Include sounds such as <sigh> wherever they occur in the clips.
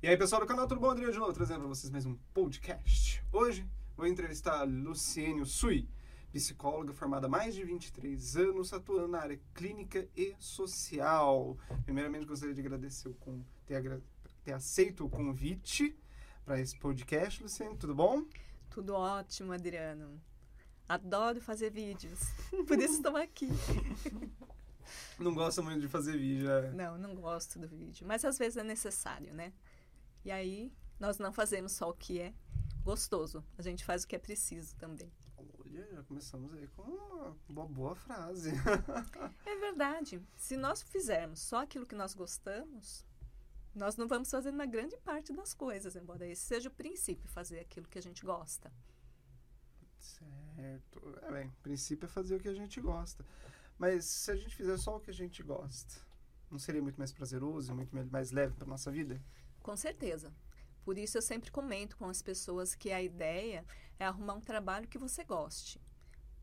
E aí, pessoal do canal, tudo bom? Adriano de novo, trazendo para vocês mais um podcast. Hoje vou entrevistar a Luciene Sui, psicóloga formada há mais de 23 anos, atuando na área clínica e social. Primeiramente, gostaria de agradecer o com, ter, agra, ter aceito o convite para esse podcast, Luciene, tudo bom? Tudo ótimo, Adriano. Adoro fazer vídeos, <laughs> por isso estou aqui. <laughs> Não gosta muito de fazer vídeo, é? Não, não gosto do vídeo, mas às vezes é necessário, né? E aí, nós não fazemos só o que é gostoso, a gente faz o que é preciso também. Olha, já começamos aí com uma, boa frase. é verdade. Se nós fizermos só aquilo que nós gostamos, nós não vamos fazer uma grande parte das coisas, embora esse seja o princípio, fazer aquilo que a gente gosta. Certo. É bem, o princípio é fazer o que a gente gosta. Mas se a gente fizer só o que a gente gosta, não seria muito mais prazeroso, muito mais leve para nossa vida? Com certeza. Por isso eu sempre comento com as pessoas que a ideia é arrumar um trabalho que você goste.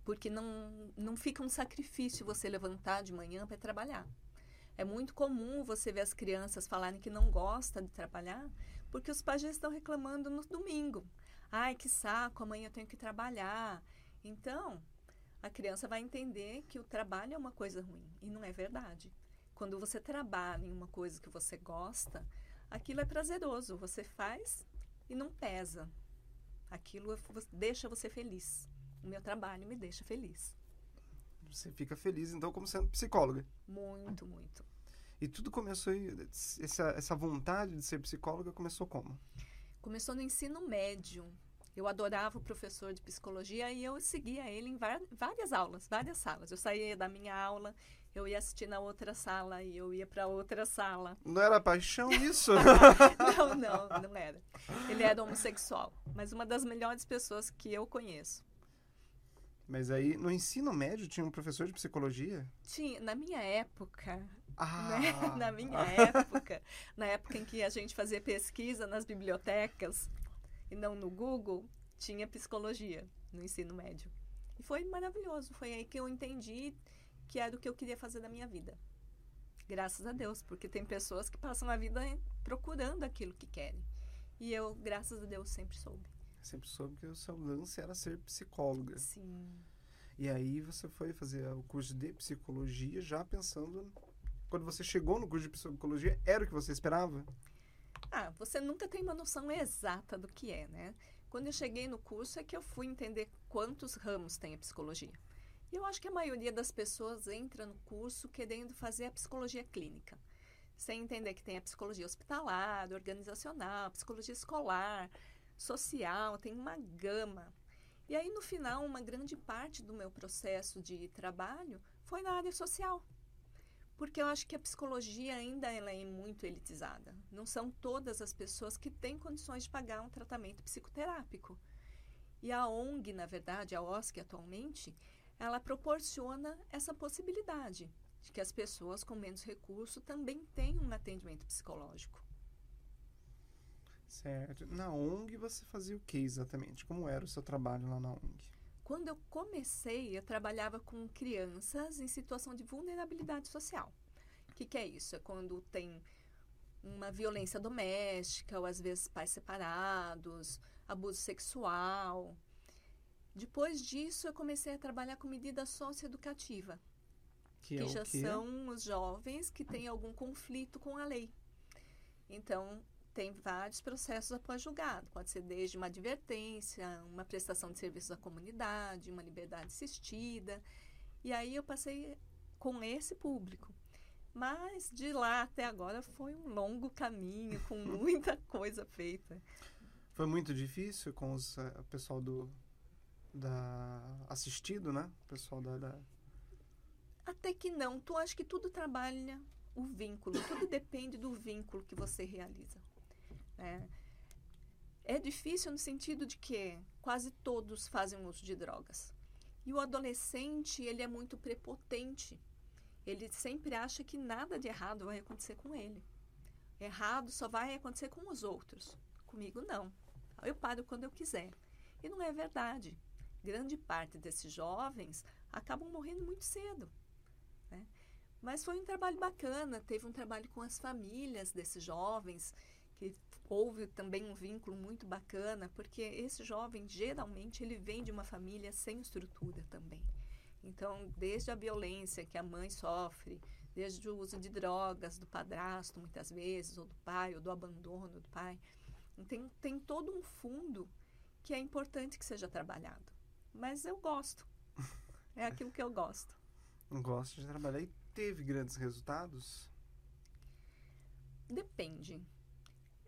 Porque não, não fica um sacrifício você levantar de manhã para trabalhar. É muito comum você ver as crianças falarem que não gosta de trabalhar, porque os pais já estão reclamando no domingo. Ai, que saco, amanhã eu tenho que trabalhar. Então, a criança vai entender que o trabalho é uma coisa ruim. E não é verdade. Quando você trabalha em uma coisa que você gosta, aquilo é prazeroso. Você faz e não pesa. Aquilo é deixa você feliz. O meu trabalho me deixa feliz. Você fica feliz, então, como sendo psicóloga? Muito, muito. E tudo começou essa, essa vontade de ser psicóloga começou como? Começou no ensino médio. Eu adorava o professor de psicologia e eu seguia ele em várias aulas, várias salas. Eu saía da minha aula, eu ia assistir na outra sala e eu ia para outra sala. Não era paixão isso? <laughs> não, não, não era. Ele era homossexual, mas uma das melhores pessoas que eu conheço. Mas aí, no ensino médio, tinha um professor de psicologia? Tinha. Na minha época, ah. Né? <laughs> Na minha época, na época em que a gente fazia pesquisa nas bibliotecas e não no Google, tinha psicologia no ensino médio. E foi maravilhoso. Foi aí que eu entendi que era o que eu queria fazer da minha vida. Graças a Deus, porque tem pessoas que passam a vida procurando aquilo que querem. E eu, graças a Deus, sempre soube. Sempre soube que o seu lance era ser psicóloga. Sim. E aí você foi fazer o curso de psicologia já pensando quando você chegou no curso de psicologia, era o que você esperava? Ah, você nunca tem uma noção exata do que é, né? Quando eu cheguei no curso é que eu fui entender quantos ramos tem a psicologia. Eu acho que a maioria das pessoas entra no curso querendo fazer a psicologia clínica, sem entender que tem a psicologia hospitalar, organizacional, psicologia escolar, social, tem uma gama. E aí, no final, uma grande parte do meu processo de trabalho foi na área social. Porque eu acho que a psicologia ainda ela é muito elitizada. Não são todas as pessoas que têm condições de pagar um tratamento psicoterápico. E a ONG, na verdade, a OSC atualmente, ela proporciona essa possibilidade de que as pessoas com menos recurso também tenham um atendimento psicológico. Certo. Na ONG você fazia o que exatamente? Como era o seu trabalho lá na ONG? Quando eu comecei, eu trabalhava com crianças em situação de vulnerabilidade social. O que, que é isso? É quando tem uma violência doméstica, ou às vezes pais separados, abuso sexual, depois disso, eu comecei a trabalhar com medida socioeducativa, que, que é já são os jovens que têm algum conflito com a lei. Então, tem vários processos após julgado. Pode ser desde uma advertência, uma prestação de serviços à comunidade, uma liberdade assistida. E aí eu passei com esse público. Mas de lá até agora foi um longo caminho, com <laughs> muita coisa feita. Foi muito difícil com os, uh, o pessoal do, da assistido, né? O pessoal da, da, Até que não. Tu acha que tudo trabalha o vínculo, tudo <coughs> depende do vínculo que você realiza. Né? É difícil no sentido de que quase todos fazem uso de drogas. E o adolescente, ele é muito prepotente. Ele sempre acha que nada de errado vai acontecer com ele. Errado só vai acontecer com os outros. Comigo, não. Eu paro quando eu quiser. E não é verdade grande parte desses jovens acabam morrendo muito cedo. Né? Mas foi um trabalho bacana, teve um trabalho com as famílias desses jovens que houve também um vínculo muito bacana, porque esse jovem geralmente ele vem de uma família sem estrutura também. Então, desde a violência que a mãe sofre, desde o uso de drogas do padrasto, muitas vezes, ou do pai, ou do abandono do pai, tem, tem todo um fundo que é importante que seja trabalhado. Mas eu gosto. É aquilo que eu gosto. <laughs> Gosto de trabalhar e teve grandes resultados? Depende.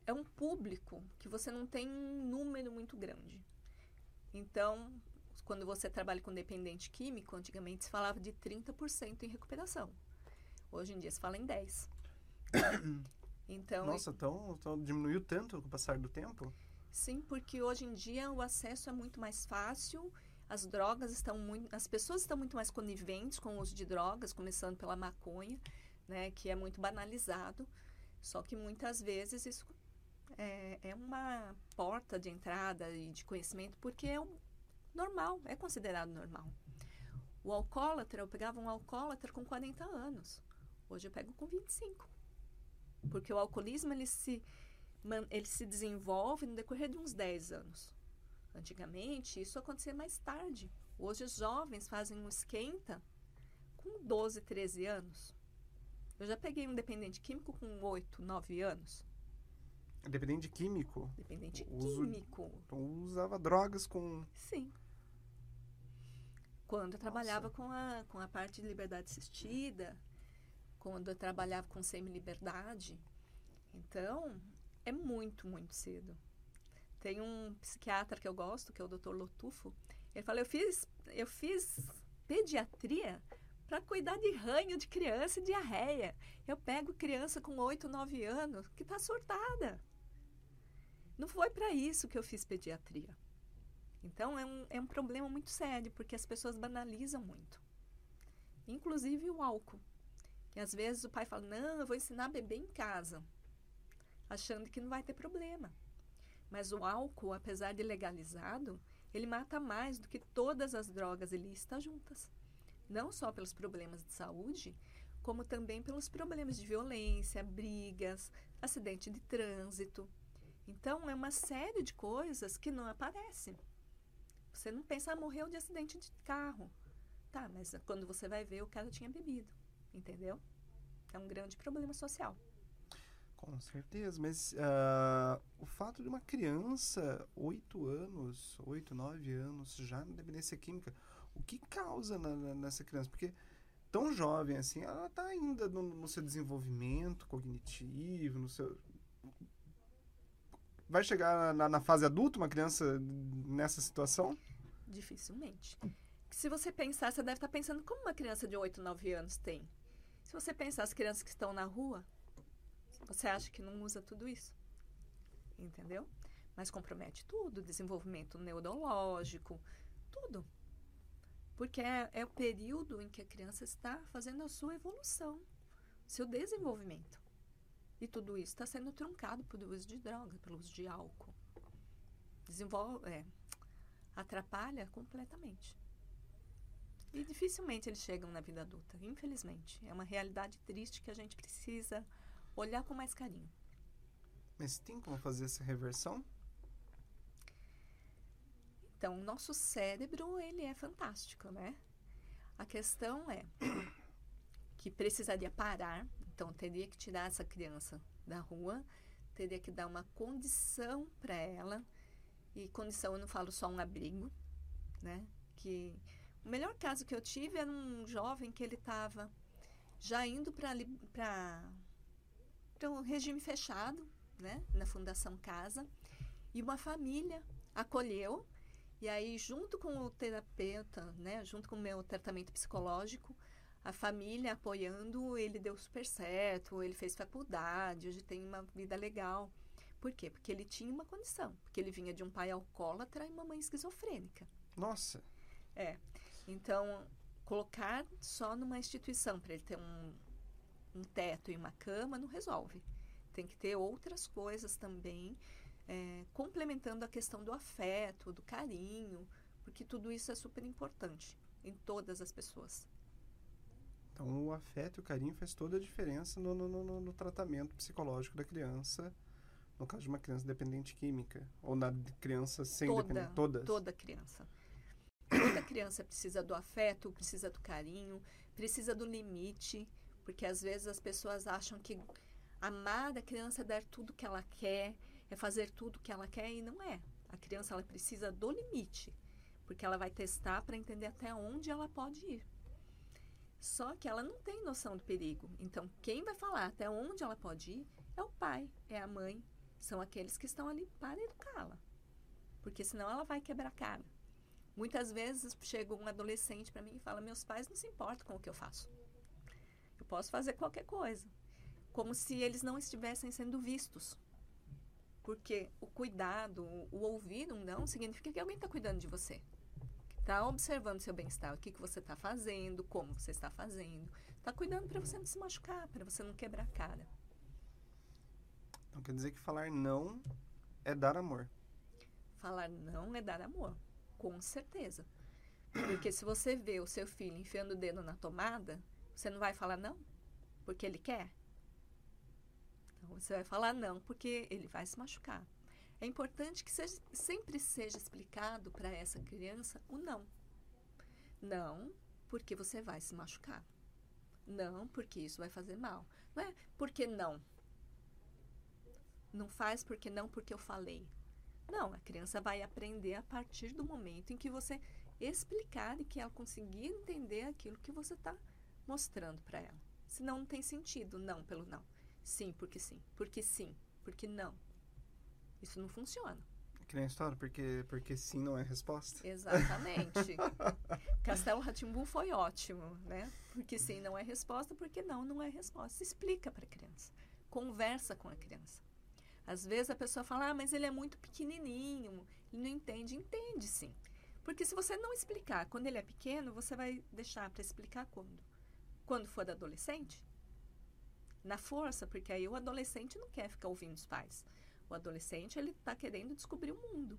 É um público que você não tem um número muito grande. Então, quando você trabalha com dependente químico, antigamente se falava de 30% em recuperação. Hoje em dia se fala em 10%. <coughs> então, Nossa, então, então diminuiu tanto com o passar do tempo? Sim, porque hoje em dia o acesso é muito mais fácil, as drogas estão muito, as pessoas estão muito mais coniventes com o uso de drogas, começando pela maconha, né, que é muito banalizado. Só que muitas vezes isso é, é uma porta de entrada e de conhecimento, porque é um, normal, é considerado normal. O alcoólatra, eu pegava um alcoólatra com 40 anos. Hoje eu pego com 25. Porque o alcoolismo ele se, ele se desenvolve no decorrer de uns 10 anos. Antigamente, isso acontecia mais tarde. Hoje os jovens fazem um esquenta com 12, 13 anos. Eu já peguei um dependente químico com 8, 9 anos. Dependente químico? Dependente Uso, químico. Então usava drogas com. Sim. Quando eu trabalhava com a, com a parte de liberdade assistida, quando eu trabalhava com semi-liberdade. Então, é muito, muito cedo. Tem um psiquiatra que eu gosto, que é o Dr. Lotufo. Ele fala: eu fiz, eu fiz pediatria para cuidar de ranho de criança e diarreia. Eu pego criança com 8, 9 anos que está surtada. Não foi para isso que eu fiz pediatria. Então é um, é um problema muito sério, porque as pessoas banalizam muito. Inclusive o álcool. Que às vezes o pai fala: Não, eu vou ensinar a beber em casa, achando que não vai ter problema. Mas o álcool, apesar de legalizado, ele mata mais do que todas as drogas ilícitas juntas não só pelos problemas de saúde, como também pelos problemas de violência, brigas, acidente de trânsito. Então, é uma série de coisas que não aparecem. Você não pensa, ah, morreu de acidente de carro. Tá, mas quando você vai ver, o cara tinha bebido. Entendeu? É um grande problema social. Com certeza, mas uh, o fato de uma criança, 8 anos, 8, 9 anos, já na dependência química, o que causa na, na, nessa criança? Porque tão jovem assim, ela está ainda no, no, seu desenvolvimento cognitivo, no seu. Vai chegar na, na, fase adulta uma criança nessa situação? Dificilmente. Se você pensar, você deve estar tá pensando como uma criança de 8, 9 anos tem. Se você pensar as crianças que estão na rua, você acha que não usa tudo isso? Entendeu? Mas compromete tudo, desenvolvimento neurológico, tudo. Porque é, é o período em que a criança está fazendo a sua evolução, seu desenvolvimento. E tudo isso está sendo truncado pelo uso de droga, pelo uso de álcool. Desenvolve, é, atrapalha completamente. E dificilmente eles chegam na vida adulta, infelizmente. É uma realidade triste que a gente precisa olhar com mais carinho. Mas tem como fazer essa reversão? Então, o nosso cérebro, ele é fantástico, né? A questão é <coughs> que precisaria parar, então teria que tirar essa criança da rua, teria que dar uma condição para ela, e condição eu não falo só um abrigo, né? Que o melhor caso que eu tive era um jovem que ele estava já indo para o regime fechado, né? Na Fundação Casa, e uma família acolheu e aí, junto com o terapeuta, né, junto com o meu tratamento psicológico, a família apoiando, ele deu super certo, ele fez faculdade, hoje tem uma vida legal. Por quê? Porque ele tinha uma condição, porque ele vinha de um pai alcoólatra e uma mãe esquizofrênica. Nossa! É. Então, colocar só numa instituição para ele ter um, um teto e uma cama não resolve. Tem que ter outras coisas também é, complementando a questão do afeto, do carinho, porque tudo isso é super importante em todas as pessoas. Então, o afeto e o carinho faz toda a diferença no, no, no, no tratamento psicológico da criança No caso de uma criança dependente química? Ou na criança sem toda, dependência? Todas? Toda criança. Toda criança precisa do afeto, precisa do carinho, precisa do limite, porque às vezes as pessoas acham que amar a criança é dar tudo que ela quer, é fazer tudo que ela quer e não é. A criança ela precisa do limite, porque ela vai testar para entender até onde ela pode ir. Só que ela não tem noção do perigo. Então, quem vai falar até onde ela pode ir é o pai, é a mãe, são aqueles que estão ali para educá-la. Porque senão ela vai quebrar a cara. Muitas vezes chega um adolescente para mim e fala: Meus pais não se importam com o que eu faço. Posso fazer qualquer coisa. Como se eles não estivessem sendo vistos. Porque o cuidado, o ouvir um não, significa que alguém está cuidando de você. Está observando seu bem-estar, o que, que você está fazendo, como você está fazendo. Está cuidando para você não se machucar, para você não quebrar a cara. Então quer dizer que falar não é dar amor. Falar não é dar amor, com certeza. Porque se você vê o seu filho enfiando o dedo na tomada, você não vai falar não? Porque ele quer? Então você vai falar não, porque ele vai se machucar. É importante que seja, sempre seja explicado para essa criança o não. Não, porque você vai se machucar. Não, porque isso vai fazer mal. Não é porque não. Não faz porque não, porque eu falei. Não, a criança vai aprender a partir do momento em que você explicar e que ela conseguir entender aquilo que você está mostrando para ela. Senão não tem sentido não pelo não. Sim, porque sim. Porque sim, porque não. Isso não funciona. Que nem a história, porque, porque sim não é resposta. Exatamente. <laughs> Castelo Ratimbu foi ótimo, né? Porque sim não é resposta, porque não não é resposta. Explica para a criança. Conversa com a criança. Às vezes a pessoa fala, ah, mas ele é muito pequenininho, ele não entende. Entende sim. Porque se você não explicar quando ele é pequeno, você vai deixar para explicar quando? Quando for adolescente? Na força, porque aí o adolescente não quer ficar ouvindo os pais. O adolescente ele está querendo descobrir o mundo.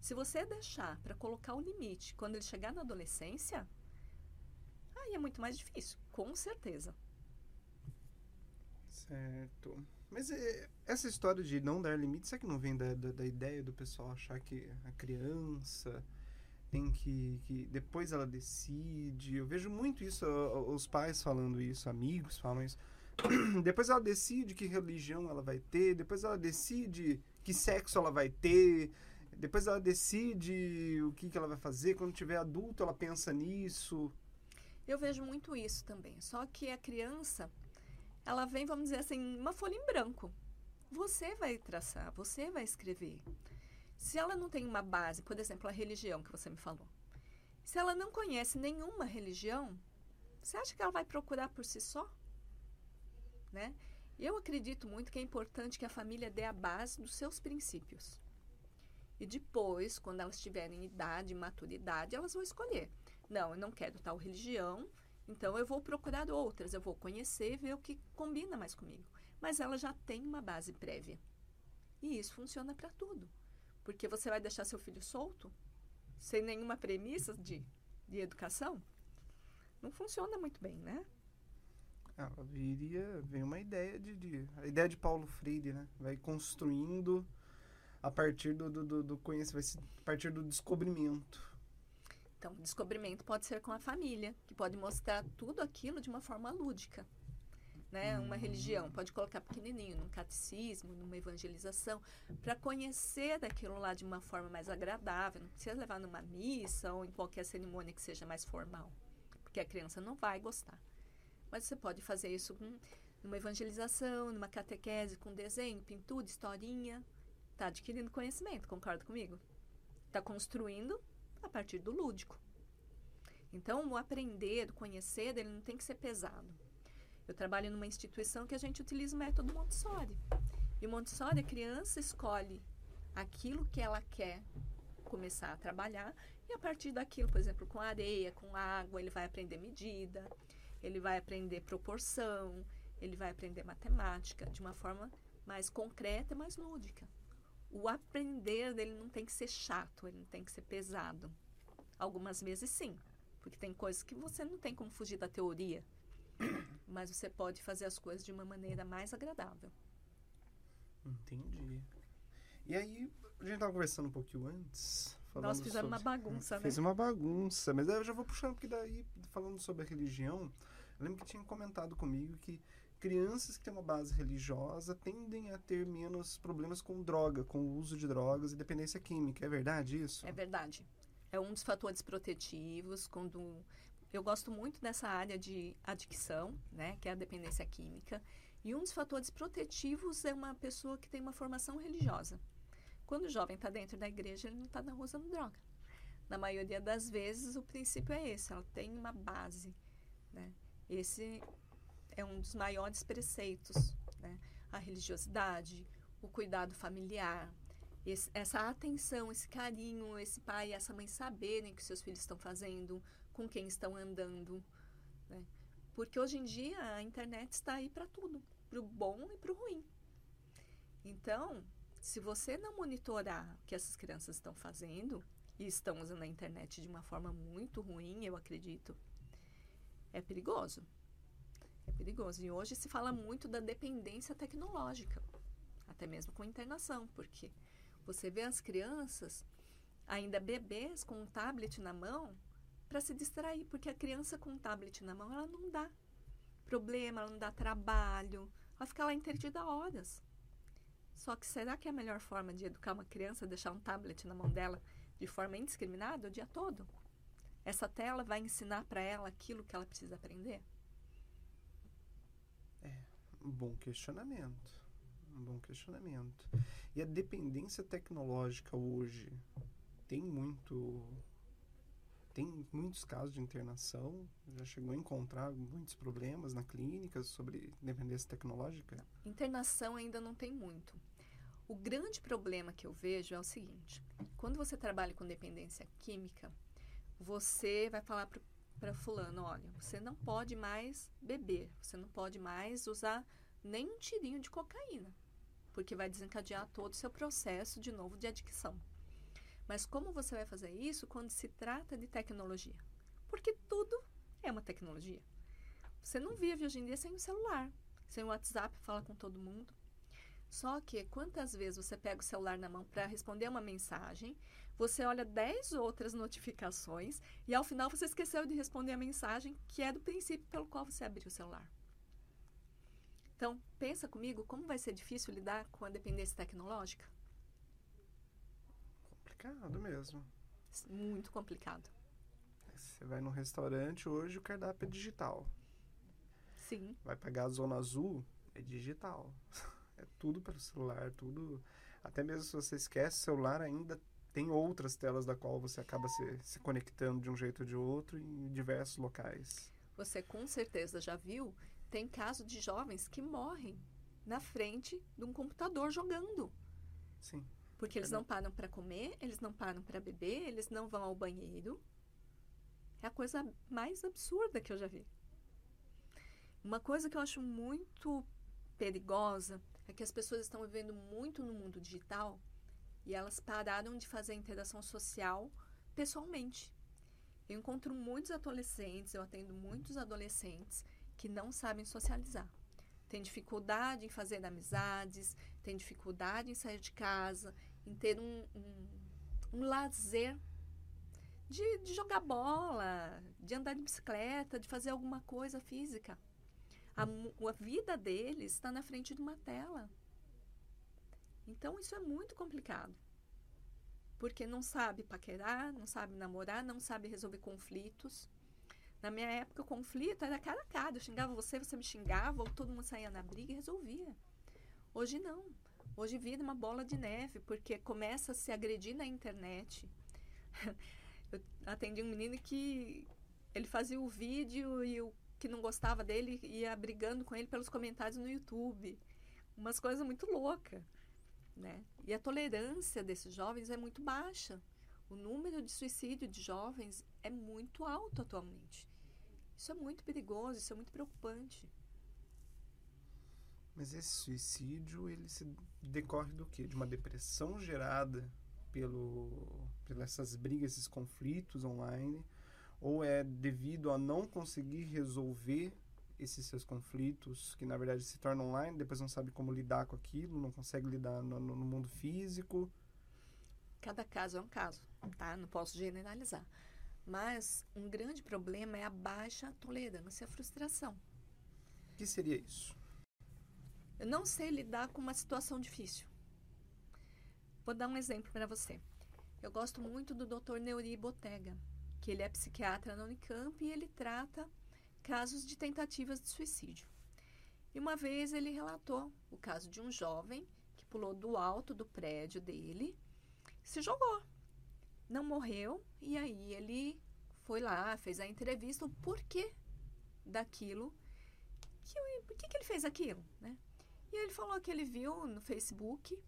Se você deixar para colocar o limite quando ele chegar na adolescência, aí é muito mais difícil, com certeza. Certo. Mas é, essa história de não dar limite, será que não vem da, da, da, ideia do pessoal achar que a criança tem que, que. Depois ela decide. Eu vejo muito isso, os pais falando isso, amigos falam isso. <clears throat> depois ela decide que religião ela vai ter, depois ela decide que sexo ela vai ter, depois ela decide o que, que ela vai fazer. Quando tiver adulto, ela pensa nisso. Eu vejo muito isso também. Só que a criança, ela vem, vamos dizer assim, uma folha em branco. Você vai traçar, você vai escrever. Se ela não tem uma base, por exemplo, a religião que você me falou. Se ela não conhece nenhuma religião, você acha que ela vai procurar por si só? né? Eu acredito muito que é importante que a família dê a base dos seus princípios. E depois, quando elas tiverem idade, maturidade, elas vão escolher. Não, eu não quero tal religião, então eu vou procurar outras, eu vou conhecer, ver o que combina mais comigo. Mas ela já tem uma base prévia. E isso funciona para tudo. Porque você vai deixar seu filho solto, sem nenhuma premissa de, de educação? Não funciona muito bem, né? Ela viria, vem uma ideia de, de, A ideia de Paulo Freire, né? Vai construindo a partir do, do, do, do conhecimento, a partir do descobrimento. Então, descobrimento pode ser com a família, que pode mostrar tudo aquilo de uma forma lúdica. Né? Uma religião pode colocar pequenininho num catecismo, numa evangelização, para conhecer daquilo lá de uma forma mais agradável. Não precisa levar numa missa ou em qualquer cerimônia que seja mais formal, porque a criança não vai gostar. Mas você pode fazer isso com numa evangelização, numa catequese, com desenho, pintura, historinha. Está adquirindo conhecimento, concorda comigo? Está construindo a partir do lúdico. Então, o aprender, o conhecer, ele não tem que ser pesado. Eu trabalho numa instituição que a gente utiliza o método Montessori. E o Montessori, a criança escolhe aquilo que ela quer começar a trabalhar e a partir daquilo, por exemplo, com areia, com água, ele vai aprender medida, ele vai aprender proporção, ele vai aprender matemática de uma forma mais concreta e mais lúdica. O aprender dele não tem que ser chato, ele não tem que ser pesado. Algumas vezes sim, porque tem coisas que você não tem como fugir da teoria, <coughs> mas você pode fazer as coisas de uma maneira mais agradável. Entendi. E aí, a gente tava conversando um pouquinho antes. Nós fizemos sobre... uma bagunça, né? Fez uma bagunça, mas eu já vou puxando, porque daí, falando sobre a religião, eu lembro que tinha comentado comigo que crianças que têm uma base religiosa tendem a ter menos problemas com droga, com o uso de drogas e dependência química. É verdade isso? É verdade. É um dos fatores protetivos quando eu gosto muito dessa área de adicção, né, que é a dependência química. E um dos fatores protetivos é uma pessoa que tem uma formação religiosa. Quando o jovem está dentro da igreja, ele não está usando droga. Na maioria das vezes, o princípio é esse: ela tem uma base. Né? Esse é um dos maiores preceitos: né? a religiosidade, o cuidado familiar, esse, essa atenção, esse carinho, esse pai e essa mãe saberem que seus filhos estão fazendo, com quem estão andando. Né? Porque hoje em dia a internet está aí para tudo, para o bom e para o ruim. Então, se você não monitorar o que essas crianças estão fazendo, e estão usando a internet de uma forma muito ruim, eu acredito, é perigoso. É perigoso. E hoje se fala muito da dependência tecnológica, até mesmo com internação, porque você vê as crianças, ainda bebês, com um tablet na mão, para se distrair, porque a criança com um tablet na mão, ela não dá problema, ela não dá trabalho, ela fica lá entretida horas. Só que será que é a melhor forma de educar uma criança deixar um tablet na mão dela de forma indiscriminada o dia todo? Essa tela vai ensinar para ela aquilo que ela precisa aprender? É, um bom questionamento. Um bom questionamento. E a dependência tecnológica hoje tem muito tem muitos casos de internação, já chegou a encontrar muitos problemas na clínica sobre dependência tecnológica? Internação ainda não tem muito. O grande problema que eu vejo é o seguinte: quando você trabalha com dependência química, você vai falar para fulano, olha, você não pode mais beber, você não pode mais usar nem um tirinho de cocaína, porque vai desencadear todo o seu processo de novo de adicção. Mas como você vai fazer isso quando se trata de tecnologia? Porque tudo é uma tecnologia. Você não vive hoje em dia sem o celular, sem o WhatsApp, fala com todo mundo. Só que quantas vezes você pega o celular na mão para responder uma mensagem, você olha 10 outras notificações e ao final você esqueceu de responder a mensagem que é do princípio pelo qual você abriu o celular. Então, pensa comigo como vai ser difícil lidar com a dependência tecnológica? Complicado mesmo. Muito complicado. Você vai num restaurante hoje, o cardápio é digital. Sim. Vai pagar a zona azul, é digital. <laughs> É tudo pelo celular, tudo. Até mesmo se você esquece o celular, ainda tem outras telas da qual você acaba se, se conectando de um jeito ou de outro em diversos locais. Você com certeza já viu, tem caso de jovens que morrem na frente de um computador jogando. Sim. Porque eles não param para comer, eles não param para beber, eles não vão ao banheiro. É a coisa mais absurda que eu já vi. Uma coisa que eu acho muito perigosa é que as pessoas estão vivendo muito no mundo digital e elas pararam de fazer a interação social pessoalmente. Eu encontro muitos adolescentes, eu atendo muitos adolescentes que não sabem socializar. Tem dificuldade em fazer amizades, tem dificuldade em sair de casa, em ter um, um, um lazer de, de, jogar bola, de andar de bicicleta, de fazer alguma coisa física. A, a vida deles está na frente de uma tela. Então isso é muito complicado. Porque não sabe paquerar, não sabe namorar, não sabe resolver conflitos. Na minha época, o conflito era cara a cara. Eu xingava você, você me xingava, ou todo mundo saía na briga e resolvia. Hoje não. Hoje vira uma bola de neve, porque começa a se agredir na internet. <laughs> Eu atendi um menino que ele fazia o vídeo e o que não gostava dele ia brigando com ele pelos comentários no YouTube. Umas coisas muito loucas, né? E a tolerância desses jovens é muito baixa. O número de suicídio de jovens é muito alto atualmente. Isso é muito perigoso, isso é muito preocupante. Mas esse suicídio, ele se decorre do quê? De uma depressão gerada pelo, pelas essas brigas, esses conflitos online? Ou é devido a não conseguir resolver esses seus conflitos, que na verdade se tornam online, depois não sabe como lidar com aquilo, não consegue lidar no, no mundo físico? Cada caso é um caso, tá? Não posso generalizar. Mas um grande problema é a baixa tolerância à frustração. O que seria isso? Eu não sei lidar com uma situação difícil. Vou dar um exemplo para você. Eu gosto muito do Dr. Neuri Botega, que ele é psiquiatra na Unicamp e ele trata casos de tentativas de suicídio. E uma vez ele relatou o caso de um jovem que pulou do alto do prédio dele, se jogou, não morreu e aí ele foi lá, fez a entrevista, o porquê daquilo, que, por que, que ele fez aquilo, né? E ele falou que ele viu no Facebook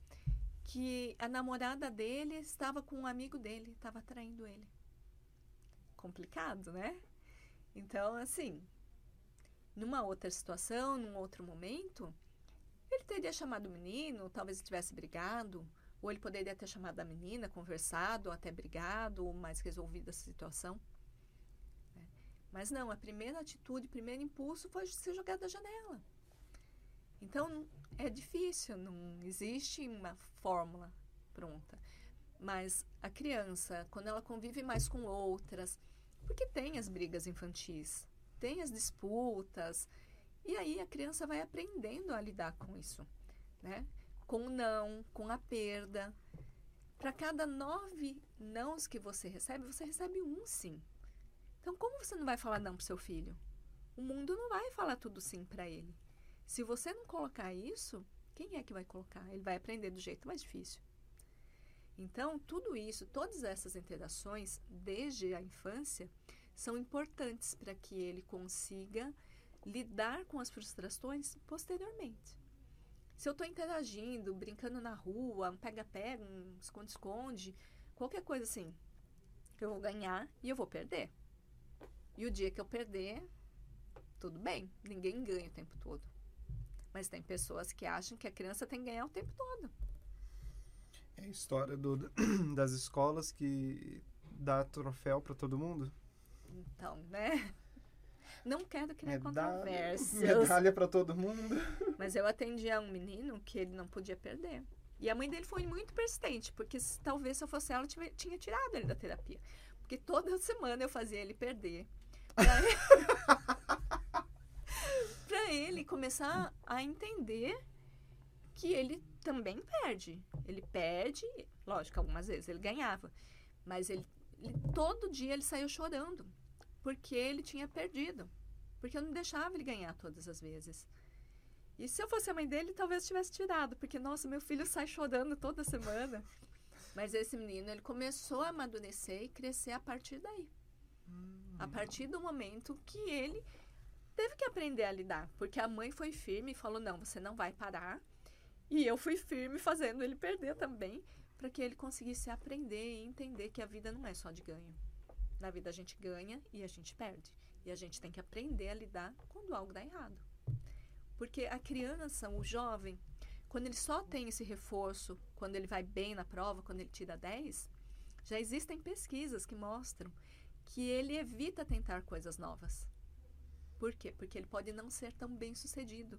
que a namorada dele estava com um amigo dele, estava traindo ele. Complicado, né? Então, assim, numa outra situação, num outro momento, ele teria chamado o menino, talvez tivesse brigado, ou ele poderia ter chamado a menina, conversado, até brigado, ou mais resolvido a situação. Né? Mas não, a primeira atitude, o primeiro impulso foi ser jogado da janela. Então, é difícil, não existe uma fórmula pronta. Mas a criança, quando ela convive mais com outras, porque tem as brigas infantis, tem as disputas, e aí a criança vai aprendendo a lidar com isso, né? Com o não, com a perda. Para cada nove nãos que você recebe, você recebe um sim. Então, como você não vai falar não para seu filho? O mundo não vai falar tudo sim para ele. Se você não colocar isso, quem é que vai colocar? Ele vai aprender do jeito mais difícil. Então, tudo isso, todas essas interações, desde a infância, são importantes para que ele consiga lidar com as frustrações posteriormente. Se eu estou interagindo, brincando na rua, um pega-pega, um esconde-esconde, qualquer coisa assim, eu vou ganhar e eu vou perder. E o dia que eu perder, tudo bem, ninguém ganha o tempo todo. Mas tem pessoas que acham que a criança tem que ganhar o tempo todo. É a história do, <coughs> das escolas que dá troféu para todo mundo? Então, né? Não quero criar medalha, controvérsias. Medalha para todo mundo. Mas eu atendi a um menino que ele não podia perder. E a mãe dele foi muito persistente, porque talvez se eu fosse ela, tinha, tinha tirado ele da terapia. Porque toda semana eu fazia ele perder. <laughs> ele começar a entender que ele também perde. Ele perde, lógico, algumas vezes ele ganhava, mas ele, ele, todo dia ele saiu chorando porque ele tinha perdido, porque eu não deixava ele ganhar todas as vezes. E se eu fosse a mãe dele, talvez tivesse tirado, porque nossa, meu filho sai chorando toda semana. Mas esse menino, ele começou a amadurecer e crescer a partir daí. Hum. A partir do momento que ele teve que aprender a lidar, porque a mãe foi firme e falou: não, você não vai parar. E eu fui firme fazendo ele perder também, para que ele conseguisse aprender e entender que a vida não é só de ganho. Na vida a gente ganha e a gente perde. E a gente tem que aprender a lidar quando algo dá errado. Porque a criança, o jovem, quando ele só tem esse reforço, quando ele vai bem na prova, quando ele tira 10, já existem pesquisas que mostram que ele evita tentar coisas novas. Por quê? Porque ele pode não ser tão bem sucedido.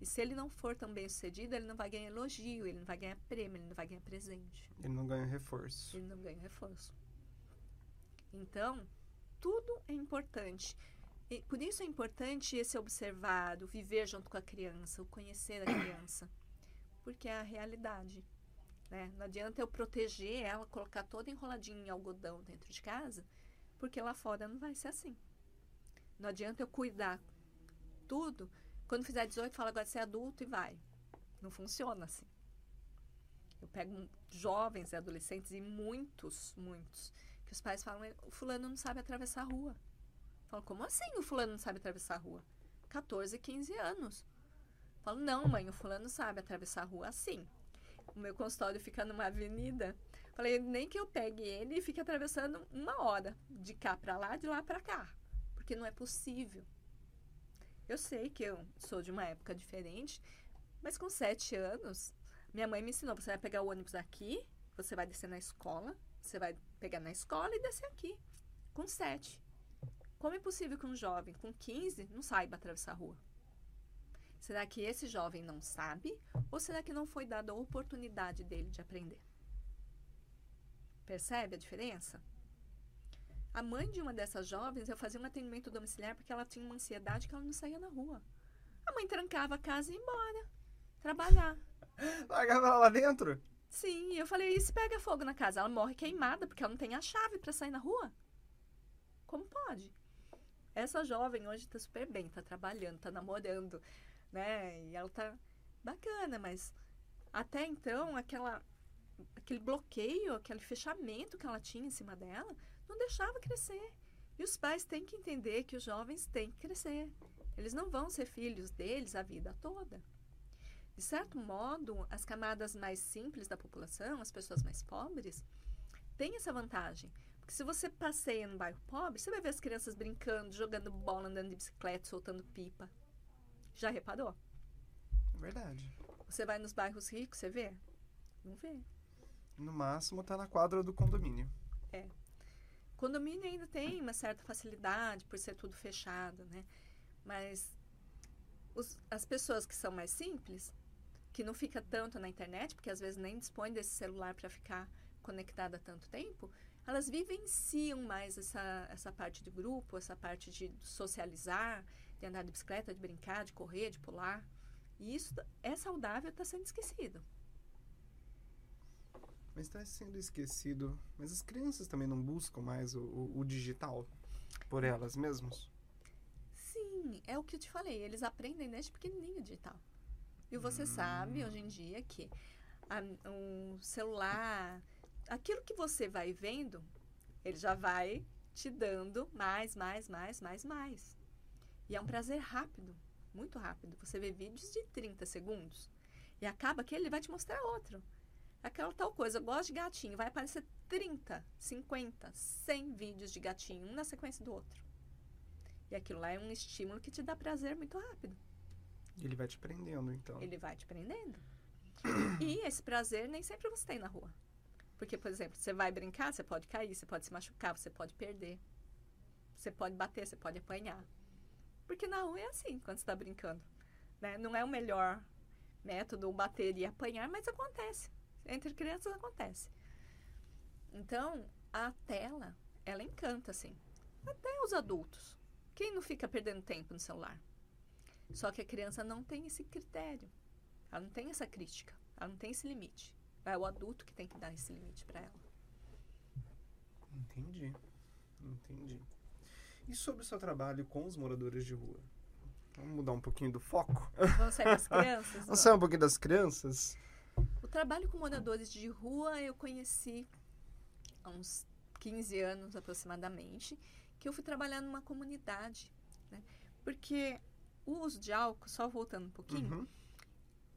E se ele não for tão bem sucedido, ele não vai ganhar elogio, ele não vai ganhar prêmio, ele não vai ganhar presente. Ele não ganha reforço. Ele não ganha reforço. Então, tudo é importante. E por isso é importante esse observar, o viver junto com a criança, o conhecer a criança. Porque é a realidade. Né? Não adianta eu proteger ela, colocar toda enroladinha em algodão dentro de casa, porque lá fora não vai ser assim. Não adianta eu cuidar tudo. Quando fizer 18, fala agora você é adulto e vai. Não funciona assim. Eu pego jovens e adolescentes e muitos, muitos, que os pais falam, o fulano não sabe atravessar a rua. Falo, como assim o fulano não sabe atravessar a rua? 14, 15 anos. Falo, não, mãe, o fulano sabe atravessar a rua assim. O meu consultório fica numa avenida. Falei, nem que eu pegue ele e fique atravessando uma hora, de cá para lá, de lá para cá porque não é possível. Eu sei que eu sou de uma época diferente, mas com sete anos, minha mãe me ensinou: você vai pegar o ônibus aqui, você vai descer na escola, você vai pegar na escola e descer aqui. Com sete. Como é possível que um jovem com 15 não saiba atravessar a rua? Será que esse jovem não sabe ou será que não foi dada a oportunidade dele de aprender? Percebe a diferença? A mãe de uma dessas jovens, eu fazia um atendimento domiciliar porque ela tinha uma ansiedade que ela não saía na rua. A mãe trancava a casa e ia embora trabalhar. <laughs> Largava ela lá dentro? Sim, eu falei, e se pega fogo na casa? Ela morre queimada porque ela não tem a chave para sair na rua? Como pode? Essa jovem hoje tá super bem, tá trabalhando, tá namorando, né? E ela tá bacana, mas até então aquela aquele bloqueio, aquele fechamento que ela tinha em cima dela, não deixava crescer. E os pais têm que entender que os jovens têm que crescer. Eles não vão ser filhos deles a vida toda. De certo modo, as camadas mais simples da população, as pessoas mais pobres, têm essa vantagem. Porque se você passeia no bairro pobre, você vai ver as crianças brincando, jogando bola, andando de bicicleta, soltando pipa. Já reparou? Verdade. Você vai nos bairros ricos, você vê? Não vê. No máximo tá na quadra do condomínio. É. Condomínio ainda tem uma certa facilidade por ser tudo fechado, né? Mas os, as pessoas que são mais simples, que não fica tanto na internet, porque às vezes nem dispõe desse celular para ficar conectada tanto tempo, elas vivenciam mais essa, essa parte de grupo, essa parte de socializar, de andar de bicicleta, de brincar, de correr, de pular. E isso é saudável, está sendo esquecido. Mas está sendo esquecido. Mas as crianças também não buscam mais o, o, o digital por elas mesmas? Sim, é o que eu te falei. Eles aprendem desde pequenininho digital. E você hum. sabe, hoje em dia, que a, um celular, aquilo que você vai vendo, ele já vai te dando mais, mais, mais, mais, mais. E é um prazer rápido, muito rápido. Você vê vídeos de 30 segundos e acaba que ele vai te mostrar outro aquela tal coisa, eu gosto de gatinho, vai aparecer 30, 50, 100 vídeos de gatinho, um na sequência do outro. E aquilo lá é um estímulo que te dá prazer muito rápido. E ele vai te prendendo, então. Ele vai te prendendo. e esse prazer nem sempre você tem na rua. Porque, por exemplo, você vai brincar, você pode cair, você pode se machucar, você pode perder. Você pode bater, você pode apanhar. Porque na rua é assim, quando você está brincando. Né? Não é o melhor método bater e apanhar, mas acontece entre crianças acontece. Então, a tela, ela encanta, assim. Até os adultos. Quem não fica perdendo tempo no celular? Só que a criança não tem esse critério. Ela não tem essa crítica. Ela não tem esse limite. É o adulto que tem que dar esse limite para ela. Entendi. Entendi. E sobre o seu trabalho com os moradores de rua? Vamos mudar um pouquinho do foco? Vamos sair das <laughs> crianças? Vamos sair um pouquinho das crianças? Trabalho com moradores de rua eu conheci há uns 15 anos aproximadamente, que eu fui trabalhar numa comunidade, né? Porque o uso de álcool, só voltando um pouquinho, uhum.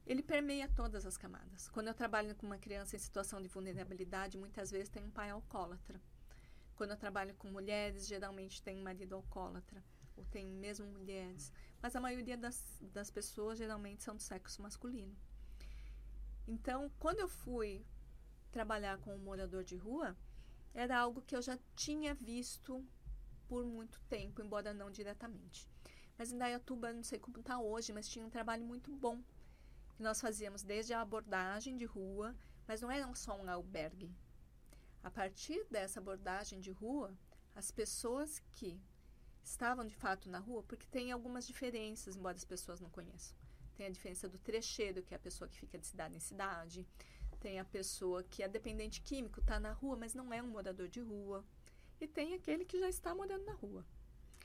ele permeia todas as camadas. Quando eu trabalho com uma criança em situação de vulnerabilidade, muitas vezes tem um pai alcoólatra. Quando eu trabalho com mulheres, geralmente tem um marido alcoólatra, ou tem mesmo mulheres. Mas a maioria das, das pessoas geralmente são do sexo masculino. Então, quando eu fui trabalhar com um morador de rua, era algo que eu já tinha visto por muito tempo, embora não diretamente. Mas em Dayatuba, não sei como está hoje, mas tinha um trabalho muito bom. Nós fazíamos desde a abordagem de rua, mas não era só um albergue. A partir dessa abordagem de rua, as pessoas que estavam de fato na rua, porque tem algumas diferenças, embora as pessoas não conheçam. Tem a diferença do trecheiro, que é a pessoa que fica de cidade em cidade. Tem a pessoa que é dependente químico, está na rua, mas não é um morador de rua. E tem aquele que já está morando na rua.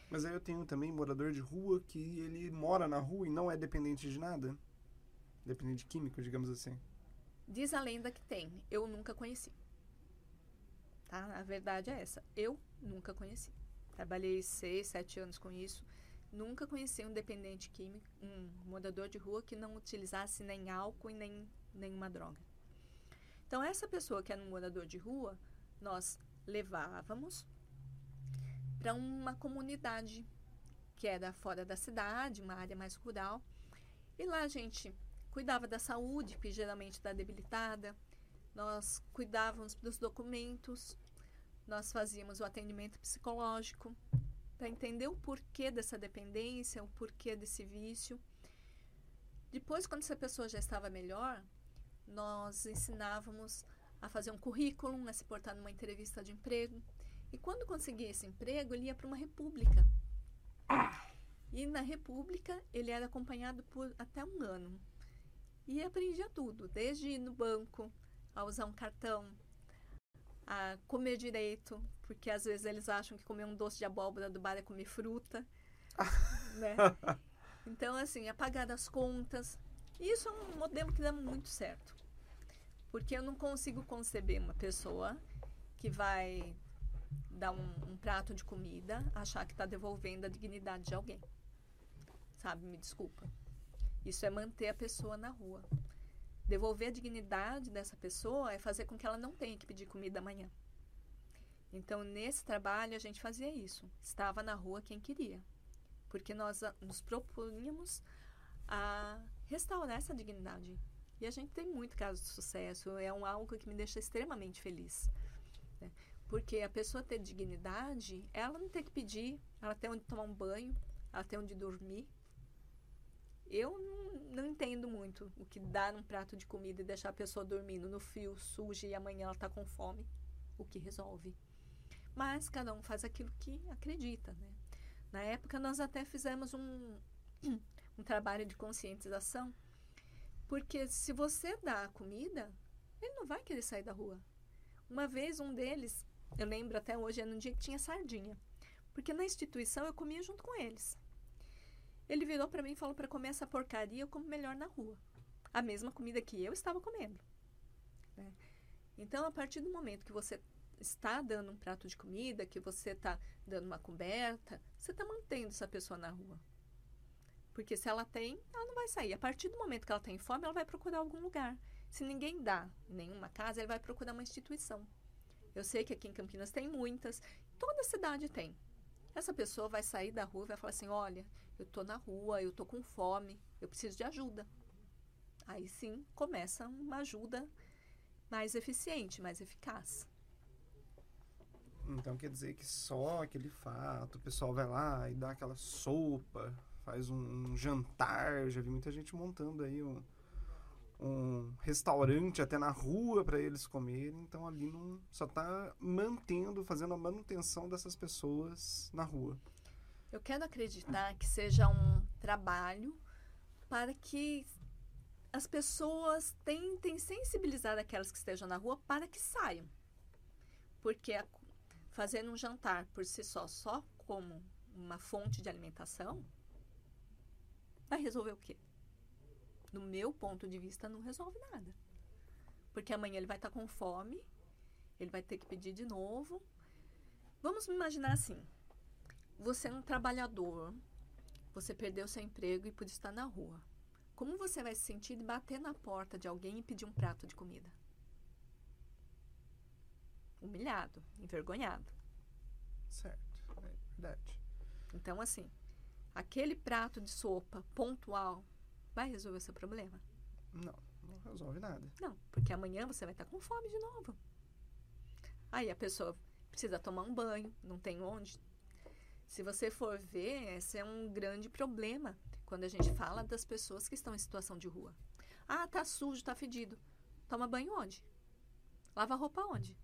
Mas aí eu tenho também morador de rua que ele mora na rua e não é dependente de nada. Dependente químico, digamos assim. Diz a lenda que tem. Eu nunca conheci. Tá? A verdade é essa. Eu nunca conheci. Trabalhei seis, sete anos com isso. Nunca conheci um dependente químico, um morador de rua que não utilizasse nem álcool e nem nenhuma droga. Então, essa pessoa que era um morador de rua, nós levávamos para uma comunidade que era fora da cidade, uma área mais rural. E lá a gente cuidava da saúde, que geralmente está debilitada, nós cuidávamos dos documentos, nós fazíamos o atendimento psicológico, para entender o porquê dessa dependência, o porquê desse vício. Depois, quando essa pessoa já estava melhor, nós ensinávamos a fazer um currículo, a se portar numa entrevista de emprego. E quando conseguia esse emprego, ele ia para uma república. E na república, ele era acompanhado por até um ano. E aprendia tudo, desde ir no banco, a usar um cartão, a comer direito, porque às vezes eles acham que comer um doce de abóbora do bar é comer fruta. <laughs> né? Então, assim, apagar as contas. Isso é um modelo que dá muito certo. Porque eu não consigo conceber uma pessoa que vai dar um, um prato de comida, achar que está devolvendo a dignidade de alguém. Sabe? Me desculpa. Isso é manter a pessoa na rua. Devolver a dignidade dessa pessoa é fazer com que ela não tenha que pedir comida amanhã. Então, nesse trabalho, a gente fazia isso. Estava na rua quem queria. Porque nós nos propunhamos a restaurar essa dignidade. E a gente tem muito caso de sucesso. É um algo que me deixa extremamente feliz. Né? Porque a pessoa ter dignidade, ela não tem que pedir, ela tem onde tomar um banho, ela tem onde dormir, eu não, não, entendo muito o que dá num prato de comida e deixar a pessoa dormindo no frio, suja e amanhã ela está com fome. O que resolve. Mas cada um faz aquilo que acredita, né? Na época nós até fizemos um, <clears throat> um trabalho de conscientização, porque se você dá a comida, ele não vai querer sair da rua. Uma vez um deles, eu lembro até hoje, era um dia que tinha sardinha, porque na instituição eu comia junto com eles. Ele virou para mim e falou para comer essa porcaria eu como melhor na rua. A mesma comida que eu estava comendo. Né? Então, a partir do momento que você está dando um prato de comida, que você está dando uma coberta, você está mantendo essa pessoa na rua. Porque se ela tem, ela não vai sair. A partir do momento que ela tem fome, ela vai procurar algum lugar. Se ninguém dá nenhuma casa, ele vai procurar uma instituição. Eu sei que aqui em Campinas tem muitas, toda cidade tem. Essa pessoa vai sair da rua e vai falar assim: olha, eu estou na rua, eu estou com fome, eu preciso de ajuda. Aí sim começa uma ajuda mais eficiente, mais eficaz. Então quer dizer que só aquele fato, o pessoal vai lá e dá aquela sopa, faz um, um jantar, já vi muita gente montando aí um, um restaurante até na rua para eles comerem, então ali não só está mantendo, fazendo a manutenção dessas pessoas na rua. Eu quero acreditar que seja um trabalho para que as pessoas tentem sensibilizar aquelas que estejam na rua para que saiam. Porque fazendo um jantar por si só, só como uma fonte de alimentação, vai resolver o quê? No meu ponto de vista, não resolve nada. Porque amanhã ele vai estar com fome, ele vai ter que pedir de novo. Vamos imaginar assim: você é um trabalhador, você perdeu seu emprego e por estar na rua. Como você vai se sentir de bater na porta de alguém e pedir um prato de comida? Humilhado, envergonhado. Certo, é verdade. Então, assim, aquele prato de sopa pontual vai resolver o seu problema? Não, não resolve nada. Não, porque amanhã você vai estar com fome de novo. Aí a pessoa precisa tomar um banho, não tem onde, se você for ver, esse é um grande problema quando a gente fala das pessoas que estão em situação de rua. Ah, tá sujo, tá fedido. Toma banho onde? Lava roupa onde?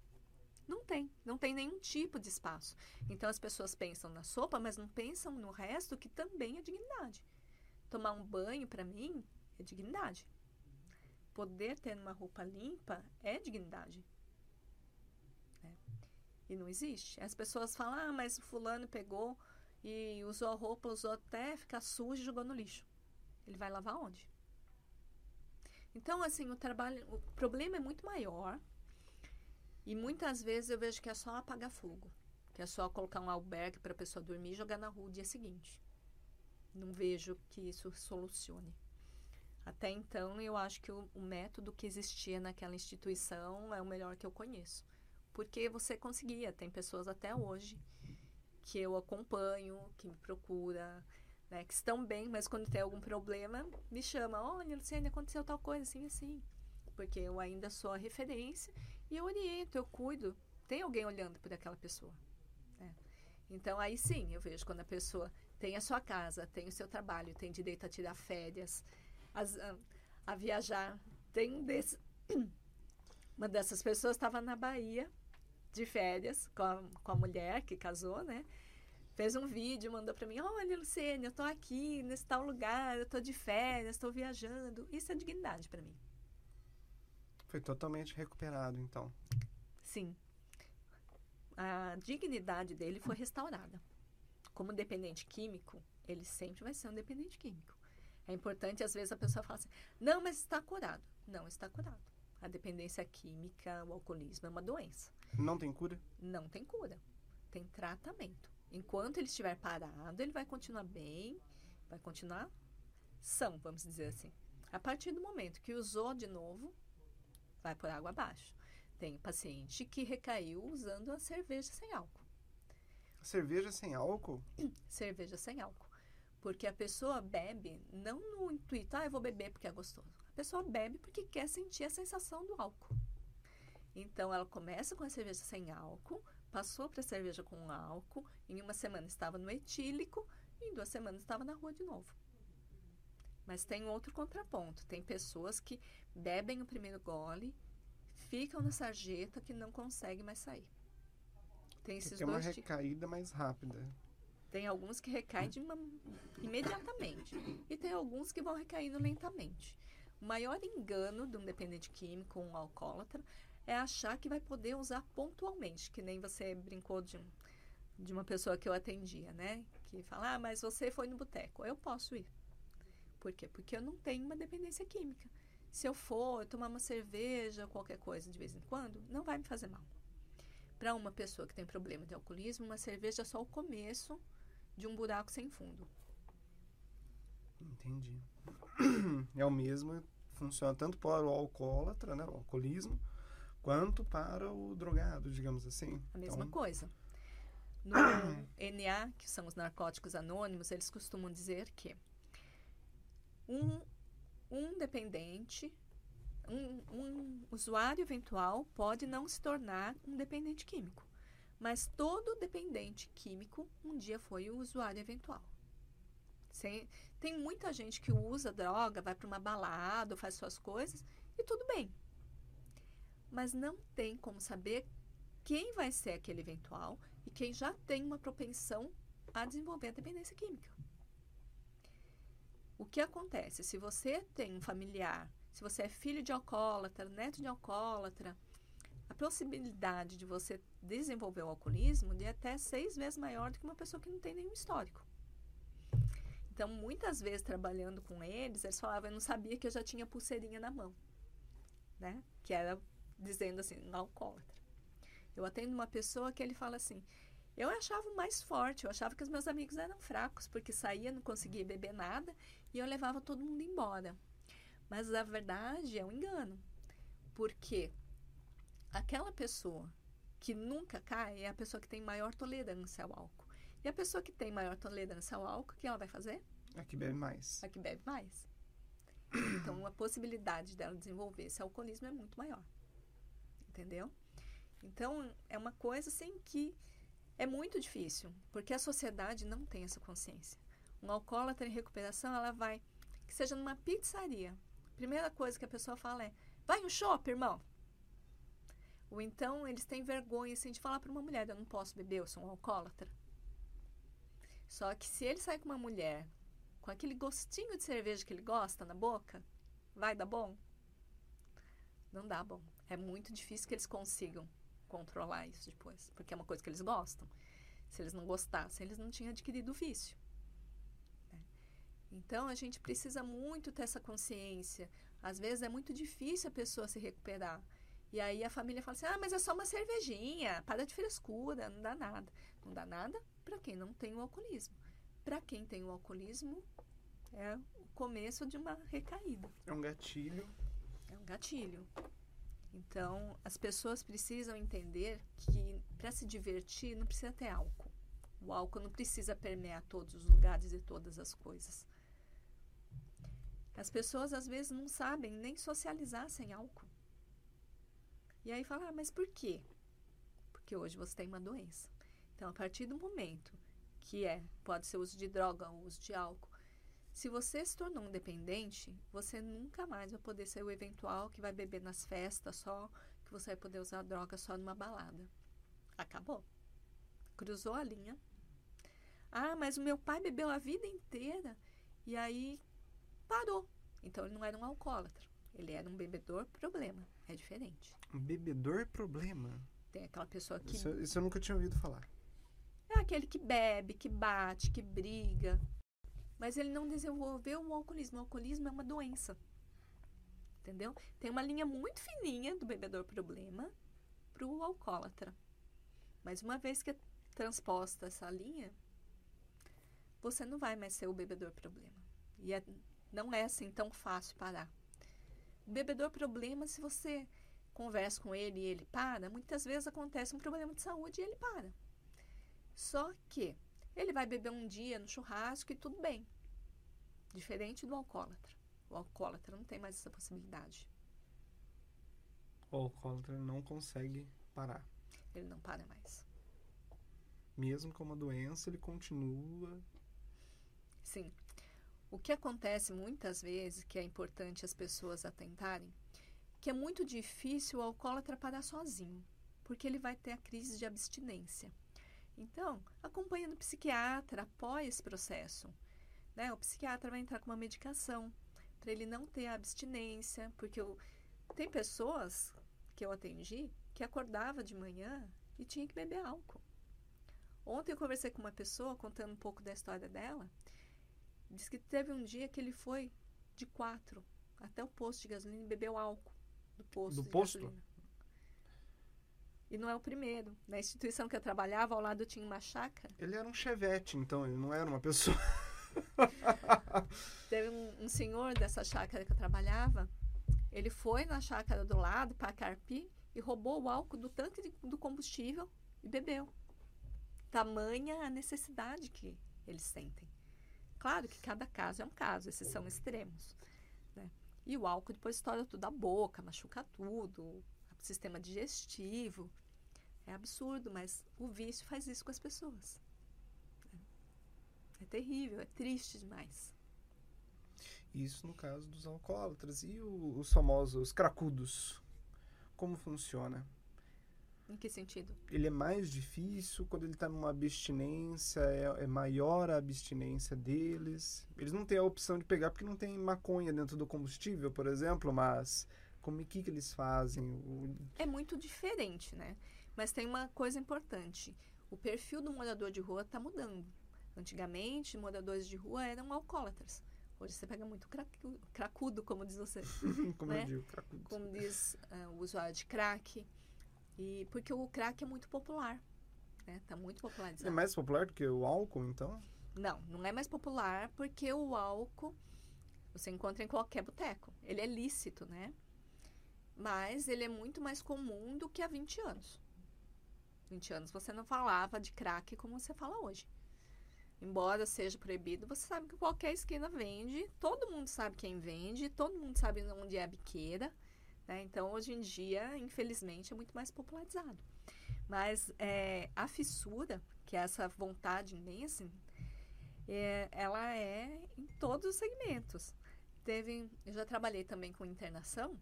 Não tem, não tem nenhum tipo de espaço. Então as pessoas pensam na sopa, mas não pensam no resto que também é dignidade. Tomar um banho para mim é dignidade. Poder ter uma roupa limpa é dignidade. E não existe. As pessoas falam, ah, mas o fulano pegou e usou a roupa, usou até ficar sujo e jogou no lixo. Ele vai lavar onde? Então, assim, o trabalho, o problema é muito maior. E muitas vezes eu vejo que é só apagar fogo. Que é só colocar um albergue para a pessoa dormir e jogar na rua o dia seguinte. Não vejo que isso solucione. Até então, eu acho que o, o método que existia naquela instituição é o melhor que eu conheço porque você conseguia. Tem pessoas até hoje que eu acompanho, que me procura, né, que estão bem, mas quando tem algum problema, me chama, olha, Luciane, aconteceu tal coisa, assim, assim. Porque eu ainda sou a referência e eu oriento, eu cuido. Tem alguém olhando por aquela pessoa. Né? Então, aí sim, eu vejo quando a pessoa tem a sua casa, tem o seu trabalho, tem direito a tirar férias, as, a, a, viajar. Tem um desse, <clears throat> uma dessas pessoas estava na Bahia de férias com a, com a mulher que casou, né? Fez um vídeo, mandou para mim: Olha, Luciene, eu tô aqui nesse tal lugar, eu tô de férias, estou viajando. Isso é dignidade para mim. Foi totalmente recuperado, então. Sim. A dignidade dele foi restaurada. Como dependente químico, ele sempre vai ser um dependente químico. É importante, às vezes, a pessoa fala assim: não, mas está curado. Não está curado. A dependência química, o alcoolismo é uma doença. Não tem cura? Não tem cura. Tem tratamento. Enquanto ele estiver parado, ele vai continuar bem, vai continuar são, vamos dizer assim. A partir do momento que usou de novo, vai por água abaixo. Tem paciente que recaiu usando a cerveja sem álcool. Cerveja sem álcool? <clears throat> cerveja sem álcool. Porque a pessoa bebe não no intuito, ah, eu vou beber porque é gostoso. A pessoa bebe porque quer sentir a sensação do álcool. Então ela começa com a cerveja sem álcool, passou para a cerveja com álcool, em uma semana estava no etílico em duas semanas estava na rua de novo. Mas tem outro contraponto. Tem pessoas que bebem o primeiro gole, ficam na sarjeta que não conseguem mais sair. Tem esses tem dois uma recaída mais rápida. Tem alguns que recaem uma, imediatamente e tem alguns que vão recaindo lentamente. O maior engano de um dependente químico, um alcoólatra, é achar que vai poder usar pontualmente, que nem você brincou de, de uma pessoa que eu atendia, né? Que fala, ah, mas você foi no boteco, eu posso ir. Por quê? Porque eu não tenho uma dependência química. Se eu for tomar uma cerveja, qualquer coisa de vez em quando, não vai me fazer mal. Para uma pessoa que tem problema de alcoolismo, uma cerveja é só o começo de um buraco sem fundo. Entendi. <clears throat> É o mesmo, funciona tanto para o alcoólatra, né, o alcoolismo, quanto para o drogado, digamos assim. A mesma então... coisa. No <clears throat> NA, que são os narcóticos anônimos, eles costumam dizer que um, um dependente, um, um usuário eventual pode não se tornar um dependente químico, mas todo dependente químico um dia foi o usuário eventual. Tem muita gente que usa droga, vai para uma balada, faz suas coisas e tudo bem. Mas não tem como saber quem vai ser aquele eventual e quem já tem uma propensão a desenvolver a dependência química. O que acontece? Se você tem um familiar, se você é filho de alcoólatra, neto de alcoólatra, a possibilidade de você desenvolver o alcoolismo é até seis vezes maior do que uma pessoa que não tem nenhum histórico. Então, muitas vezes trabalhando com eles, eles falavam, eu não sabia que eu já tinha pulseirinha na mão, né? Que era dizendo assim, não alcoólatra. Eu atendo uma pessoa que ele fala assim, eu achava mais forte, eu achava que os meus amigos eram fracos, porque saía, não conseguia beber nada e eu levava todo mundo embora. Mas a verdade é um engano, porque aquela pessoa que nunca cai é a pessoa que tem maior tolerância ao álcool. E a pessoa que tem maior tolerância ao álcool, o que ela vai fazer? A que bebe mais. A que bebe mais. Então, a possibilidade dela desenvolver esse alcoolismo é muito maior. Entendeu? Então, é uma coisa assim que é muito difícil, porque a sociedade não tem essa consciência. Um alcoólatra em recuperação, ela vai, que seja numa pizzaria. Primeira coisa que a pessoa fala é: vai no shopping, irmão. Ou então eles têm vergonha assim, de falar para uma mulher: eu não posso beber, eu sou um alcoólatra. Só que se ele sair com uma mulher com aquele gostinho de cerveja que ele gosta na boca, vai dar bom? Não dá bom. É muito difícil que eles consigam controlar isso depois, porque é uma coisa que eles gostam. Se eles não gostassem, eles não tinham adquirido o vício. Então a gente precisa muito ter essa consciência. Às vezes é muito difícil a pessoa se recuperar. E aí a família fala assim: ah, mas é só uma cervejinha, para de frescura, não dá nada. Não dá nada para quem não tem o alcoolismo. Para quem tem o alcoolismo, é o começo de uma recaída. É um gatilho. É um gatilho. Então, as pessoas precisam entender que para se divertir não precisa ter álcool. O álcool não precisa permear todos os lugares e todas as coisas. As pessoas às vezes não sabem nem socializar sem álcool. E aí fala, ah, mas por quê? Porque hoje você tem uma doença. Então, a partir do momento que é, pode ser uso de droga ou uso de álcool, se você se tornou um dependente, você nunca mais vai poder ser o eventual que vai beber nas festas só, que você vai poder usar droga só numa balada. Acabou. Cruzou a linha. Ah, mas o meu pai bebeu a vida inteira e aí parou. Então ele não era um alcoólatra. Ele era um bebedor problema. É diferente. Um bebedor problema? Tem aquela pessoa que. Isso, isso eu nunca tinha ouvido falar. É aquele que bebe, que bate, que briga. Mas ele não desenvolveu o alcoolismo. O alcoolismo é uma doença. Entendeu? Tem uma linha muito fininha do bebedor problema para o alcoólatra. Mas uma vez que é transposta essa linha, você não vai mais ser o bebedor problema. E é, não é assim tão fácil parar. O bebedor problema, se você conversa com ele e ele para, muitas vezes acontece um problema de saúde e ele para. Só que ele vai beber um dia no churrasco e tudo bem. Diferente do alcoólatra. O alcoólatra não tem mais essa possibilidade. O alcoólatra não consegue parar. Ele não para mais. Mesmo com uma doença, ele continua. Sim. O que acontece muitas vezes, que é importante as pessoas atentarem, que é muito difícil o alcoólatra parar sozinho, porque ele vai ter a crise de abstinência. Então, acompanha no psiquiatra, apoia esse processo. Né? O psiquiatra vai entrar com uma medicação para ele não ter a abstinência, porque eu, tem pessoas que eu atendi que acordava de manhã e tinha que beber álcool. Ontem eu conversei com uma pessoa contando um pouco da história dela. Diz que teve um dia que ele foi de quatro até o posto de gasolina e bebeu álcool do posto Do de posto? gasolina. E não é o primeiro. Na instituição que eu trabalhava, ao lado tinha uma chácara. Ele era um chevette, então, ele não era uma pessoa. <laughs> Teve um, um senhor dessa chácara que eu trabalhava. Ele foi na chácara do lado para carpir e roubou o álcool do tanque de- do combustível e bebeu. Tamanha a necessidade que eles sentem. Claro que cada caso é um caso, esses são extremos. né? E o álcool depois estoura tudo a boca, machuca tudo, sistema digestivo. É absurdo, mas o vício faz isso com as pessoas. É terrível, é triste demais. Isso no caso dos alcoólatras. E os famosos cracudos? Como funciona? Em que sentido? Ele é mais difícil quando ele está numa abstinência, é, é maior a abstinência deles. Eles não têm a opção de pegar porque não tem maconha dentro do combustível, por exemplo, mas como é que, que eles fazem? O- É muito diferente, né? Mas tem uma coisa importante. O perfil do morador de rua está mudando. Antigamente, moradores de rua eram alcoólatras. Hoje você pega muito cracu- cracudo, como diz você. <laughs> como Né? eu digo, cracudos. Como diz ah, o usuário de crack. E porque o crack é muito popular. Né? Tá muito popularizado. É mais popular do que o álcool, então? Não, não é mais popular porque o álcool você encontra em qualquer boteco. Ele é lícito, né? Mas ele é muito mais comum do que há 20 anos. 20 anos você não falava de crack como você fala hoje. Embora seja proibido, você sabe que qualquer esquina vende, todo mundo sabe quem vende, todo mundo sabe onde é a biqueira. Né? Então, hoje em dia, infelizmente, é muito mais popularizado. Mas é, a fissura, que é essa vontade imensa, é, ela é em todos os segmentos. Teve, eu já trabalhei também com internação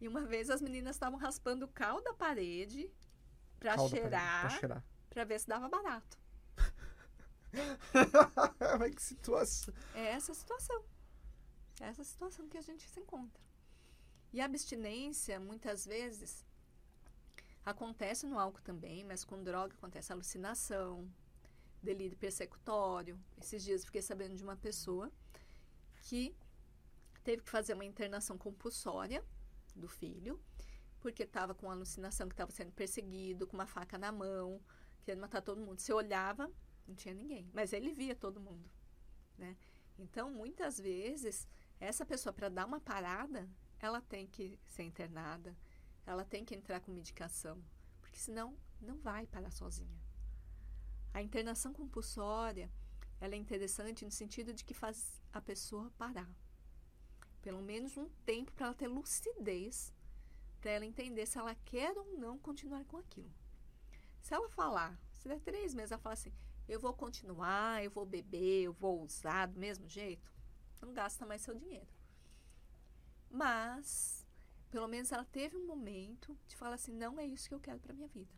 e uma vez as meninas estavam raspando o cal da parede para cheirar, para ver se dava barato. <laughs> Mas que situação. É essa situação. É essa situação que a gente se encontra. E a abstinência, muitas vezes, acontece no álcool também, mas com droga acontece alucinação, delírio persecutório. Esses dias fiquei sabendo de uma pessoa que teve que fazer uma internação compulsória do filho, porque estava com alucinação que estava sendo perseguido, com uma faca na mão, querendo matar todo mundo. Se olhava, não tinha ninguém, mas ele via todo mundo, né? Então, muitas vezes, essa pessoa para dar uma parada, ela tem que ser internada, ela tem que entrar com medicação, porque senão não vai parar sozinha. A internação compulsória, ela é interessante no sentido de que faz a pessoa parar. Pelo menos um tempo para ela ter lucidez, para ela entender se ela quer ou não continuar com aquilo. Se ela falar, Se der três meses, ela fala assim: eu vou continuar, eu vou beber, eu vou usar do mesmo jeito, não gasta mais seu dinheiro. Mas, pelo menos ela teve um momento de falar assim: não é isso que eu quero para minha vida.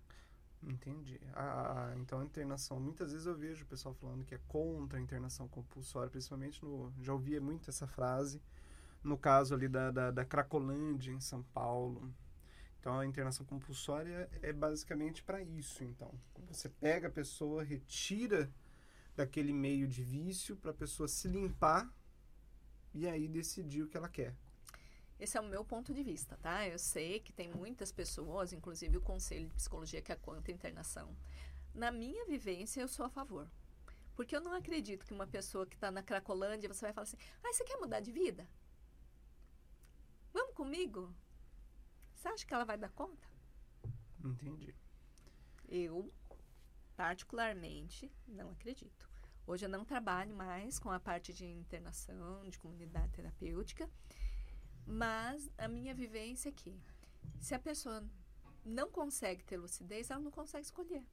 Entendi. Ah, então a internação, muitas vezes eu vejo o pessoal falando que é contra a internação compulsória, principalmente no. Já ouvia muito essa frase, no caso ali da, da, da Cracolândia, em São Paulo. Então a internação compulsória é basicamente para isso, então. Você pega a pessoa, retira daquele meio de vício para a pessoa se limpar e aí decidir o que ela quer. Esse é o meu ponto de vista, tá? Eu sei que tem muitas pessoas, inclusive o Conselho de Psicologia, que é contra a internação. Na minha vivência, eu sou a favor. Porque eu não acredito que uma pessoa que está na Cracolândia, você vai falar assim, ah, você quer mudar de vida? Vamos comigo? Você acha que ela vai dar conta? Entendi. Eu, particularmente, não acredito. Hoje eu não trabalho mais com a parte de internação, de comunidade terapêutica, mas a minha vivência é que se a pessoa não consegue ter lucidez, ela não consegue escolher.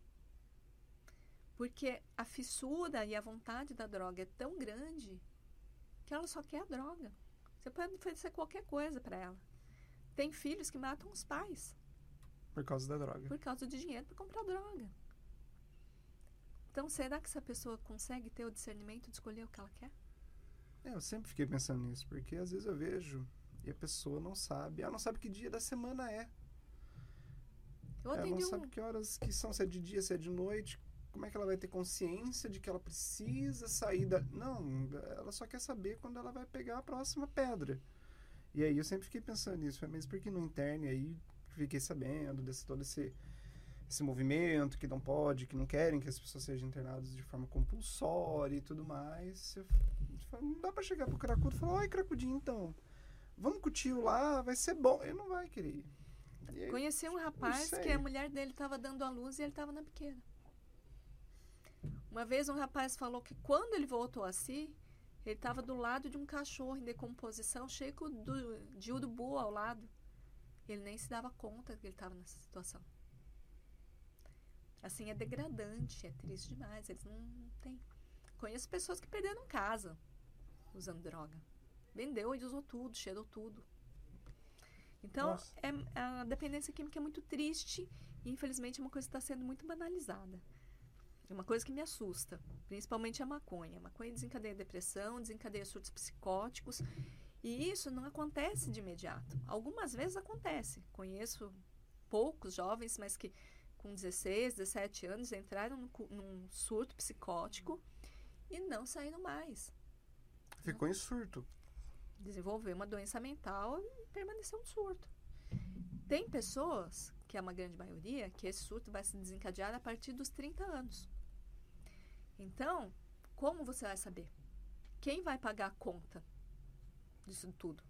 Porque a fissura e a vontade da droga é tão grande que ela só quer a droga. Você pode oferecer qualquer coisa para ela. Tem filhos que matam os pais. Por causa da droga. Por causa de dinheiro para comprar droga. Então, será que essa pessoa consegue ter o discernimento de escolher o que ela quer? É, eu sempre fiquei pensando nisso, porque às vezes eu vejo e a pessoa não sabe. Ela não sabe que dia da semana é. Eu ela não atendi sabe um, que horas que são, se é de dia, se é de noite. Como é que ela vai ter consciência de que ela precisa sair da. Não, ela só quer saber quando ela vai pegar a próxima pedra. E aí eu sempre fiquei pensando nisso. Falei, Mas por que no interno? Aí fiquei sabendo desse todo esse, esse movimento que não pode, que não querem que as pessoas sejam internadas de forma compulsória e tudo mais. Eu não dá pra chegar pro cracudo e falar, oi, cracudinho, então. Vamos com o tio lá, vai ser bom. Ele não vai querer aí, Conheci um rapaz sei. que a mulher dele estava dando a luz e ele estava na biqueira. Uma vez um rapaz falou que quando ele voltou a si, ele estava do lado de um cachorro em decomposição, cheio do- de urubu ao lado. Ele nem se dava conta que ele estava nessa situação. Assim, é degradante, é triste demais. Eles não têm. Conheço pessoas que perderam casa usando droga. Vendeu e usou tudo, cheirou tudo. Então, Nossa. é, a dependência química é muito triste e, infelizmente, é uma coisa que está sendo muito banalizada. É uma coisa que me assusta, principalmente a maconha. A maconha desencadeia depressão, desencadeia surtos psicóticos. E isso não acontece de imediato. Algumas vezes acontece. Conheço poucos jovens, mas que com 16, 17 anos entraram num, num surto psicótico e não saíram mais. Ficou em surto. Desenvolveu uma doença mental e permaneceu um surto. Tem pessoas, que é uma grande maioria, que esse surto vai se desencadear a partir dos 30 anos. Então, como você vai saber? Quem vai pagar a conta disso tudo?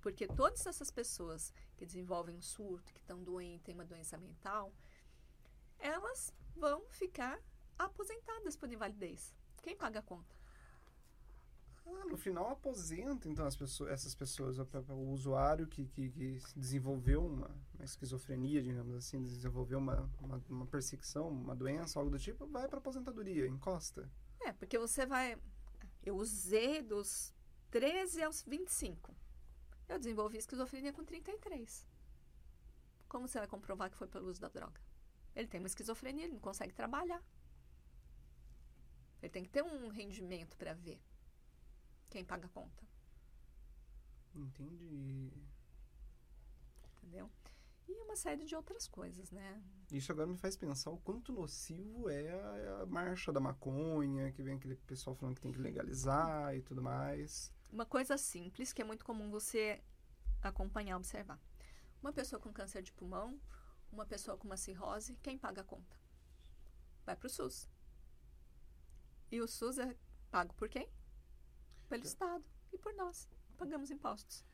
Porque todas essas pessoas que desenvolvem um surto, que estão doentes, têm uma doença mental, elas vão ficar aposentadas por invalidez. Quem paga a conta? Ah, no final aposenta, então, as pessoas, essas pessoas, o, o usuário que, que, que desenvolveu uma, uma esquizofrenia, digamos assim, desenvolveu uma, uma, uma perseguição, uma doença, algo do tipo, vai para aposentadoria, encosta. É, porque você vai. Eu usei dos 13 aos 25. Eu desenvolvi esquizofrenia com 33. Como você vai comprovar que foi pelo uso da droga? Ele tem uma esquizofrenia, ele não consegue trabalhar. Ele tem que ter um rendimento para ver quem paga a conta, Entendi. entendeu? E uma série de outras coisas, né? Isso agora me faz pensar o quanto nocivo é a, a marcha da maconha, que vem aquele pessoal falando que tem que legalizar e tudo mais. Uma coisa simples que é muito comum você acompanhar, observar. Uma pessoa com câncer de pulmão, uma pessoa com uma cirrose, quem paga a conta? Vai para o SUS. E o SUS é pago por quem? Pelo Estado e por nós. Pagamos impostos.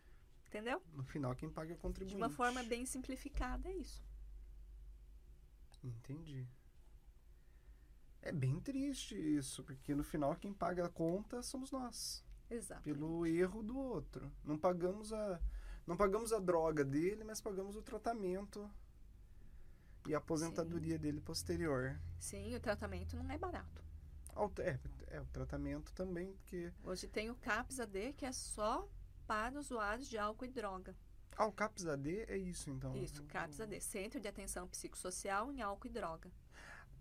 Entendeu? No final, quem paga é o De contribuinte. uma forma bem simplificada, é isso. Entendi. É bem triste isso, porque no final quem paga a conta somos nós. Exato. pelo erro do outro. Não pagamos a não pagamos a droga dele, mas pagamos o tratamento E a aposentadoria dele posterior. Sim, o tratamento não é barato. É, é, o tratamento também, porque. Hoje tem o CAPS AD, que é só para usuários de álcool e droga. Ah, o CAPS AD é isso, então. Isso, CAPS AD, Centro de Atenção Psicossocial em Álcool e Droga.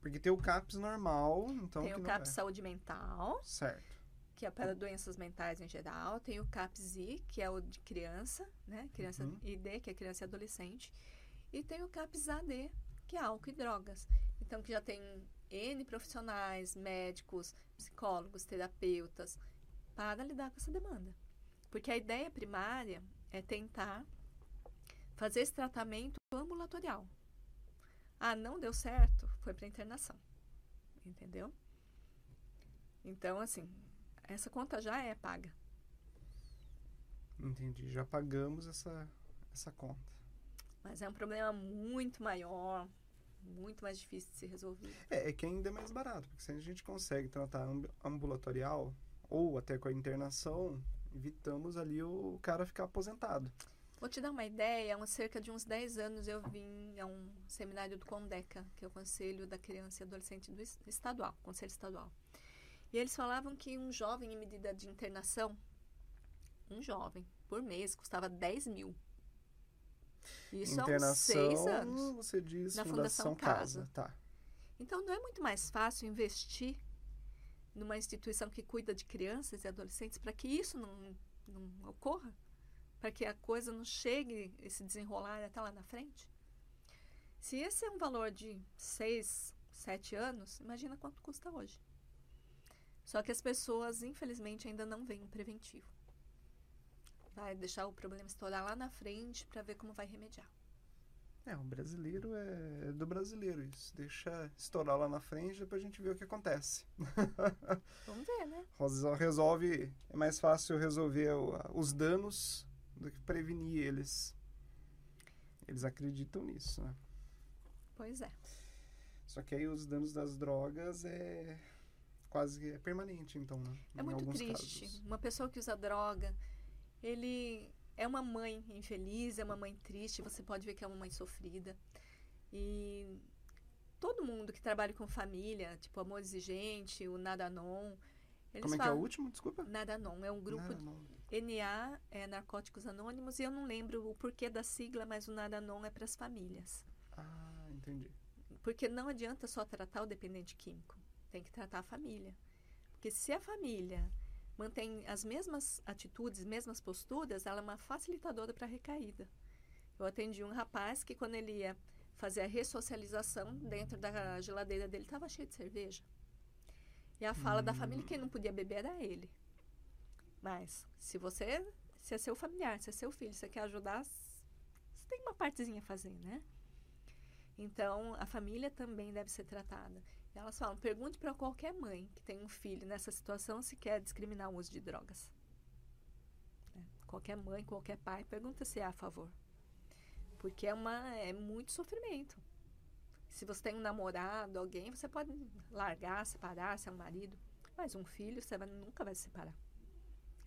Porque tem o CAPS normal, então. tem o CAPS é. Saúde Mental, Certo. que é para doenças mentais em geral. Tem o CAPS I, que é o de criança, né? Criança Uhum. ID, que é criança e adolescente. E tem o CAPS AD, que é álcool e drogas. Então, que já tem N profissionais, médicos, psicólogos, terapeutas, para lidar com essa demanda. Porque a ideia primária é tentar fazer esse tratamento ambulatorial. Ah, não deu certo, foi para internação. Entendeu? Então, assim, essa conta já é paga. Entendi. Já pagamos essa, essa conta. Mas é um problema muito maior, muito mais difícil de ser resolvido. É, é que ainda é mais barato, porque se a gente consegue tratar amb- ambulatorial ou até com a internação, evitamos ali o cara ficar aposentado. Vou te dar uma ideia, há cerca de uns 10 anos eu vim a um seminário do CONDECA, que é o Conselho da Criança e Adolescente do es- Estadual, Conselho Estadual. E eles falavam que um jovem em medida de internação, um jovem, por mês, custava 10 mil. Isso há internação, seis anos. você diz Na Fundação, Fundação Casa. Casa. Tá. Então, não é muito mais fácil investir numa instituição que cuida de crianças e adolescentes para que isso não, não ocorra? Para que a coisa não chegue, esse desenrolar até lá na frente? Se esse é um valor de 6, 7 anos, imagina quanto custa hoje. Só que as pessoas, infelizmente, ainda não veem um preventivo. Vai deixar o problema estourar lá na frente para ver como vai remediar. É, o brasileiro é, do brasileiro isso. Deixa estourar lá na frente, depois a gente vê o que acontece. <laughs> Vamos ver, né? Resol- Resolve, é mais fácil resolver os danos do que prevenir eles. Eles acreditam nisso, né? Pois é. Só que aí os danos das drogas é quase é permanente, então, né? É Em muito triste. casos. Uma pessoa que usa droga, ele é uma mãe infeliz, é uma mãe triste, você pode ver que é uma mãe sofrida. E todo mundo que trabalha com família, tipo Amor Exigente, o Nadanon, eles Como é que é o falam... último? Desculpa. Nadanon é um grupo. NA é Narcóticos Anônimos e eu não lembro o porquê da sigla, mas o Nadanon é para as famílias. Ah, entendi. Porque não adianta só tratar o dependente químico, tem que tratar a família. Porque se a família mantém as mesmas atitudes, mesmas posturas, ela é uma facilitadora para a recaída. Eu atendi um rapaz que quando ele ia fazer a ressocialização, dentro da geladeira dele estava cheio de cerveja. E a fala da família, quem não podia beber era ele. Mas, se você, se é seu familiar, se é seu filho, você quer ajudar, você tem uma partezinha a fazer, né? Então, a família também deve ser tratada. Elas falam: pergunte para qualquer mãe que tem um filho nessa situação se quer discriminar o uso de drogas. Né? Qualquer mãe, qualquer pai, pergunta se é a favor. Porque é, uma, é muito sofrimento. Se você tem um namorado, alguém, você pode largar, separar, se é um marido. Mas um filho, você vai- nunca vai se separar.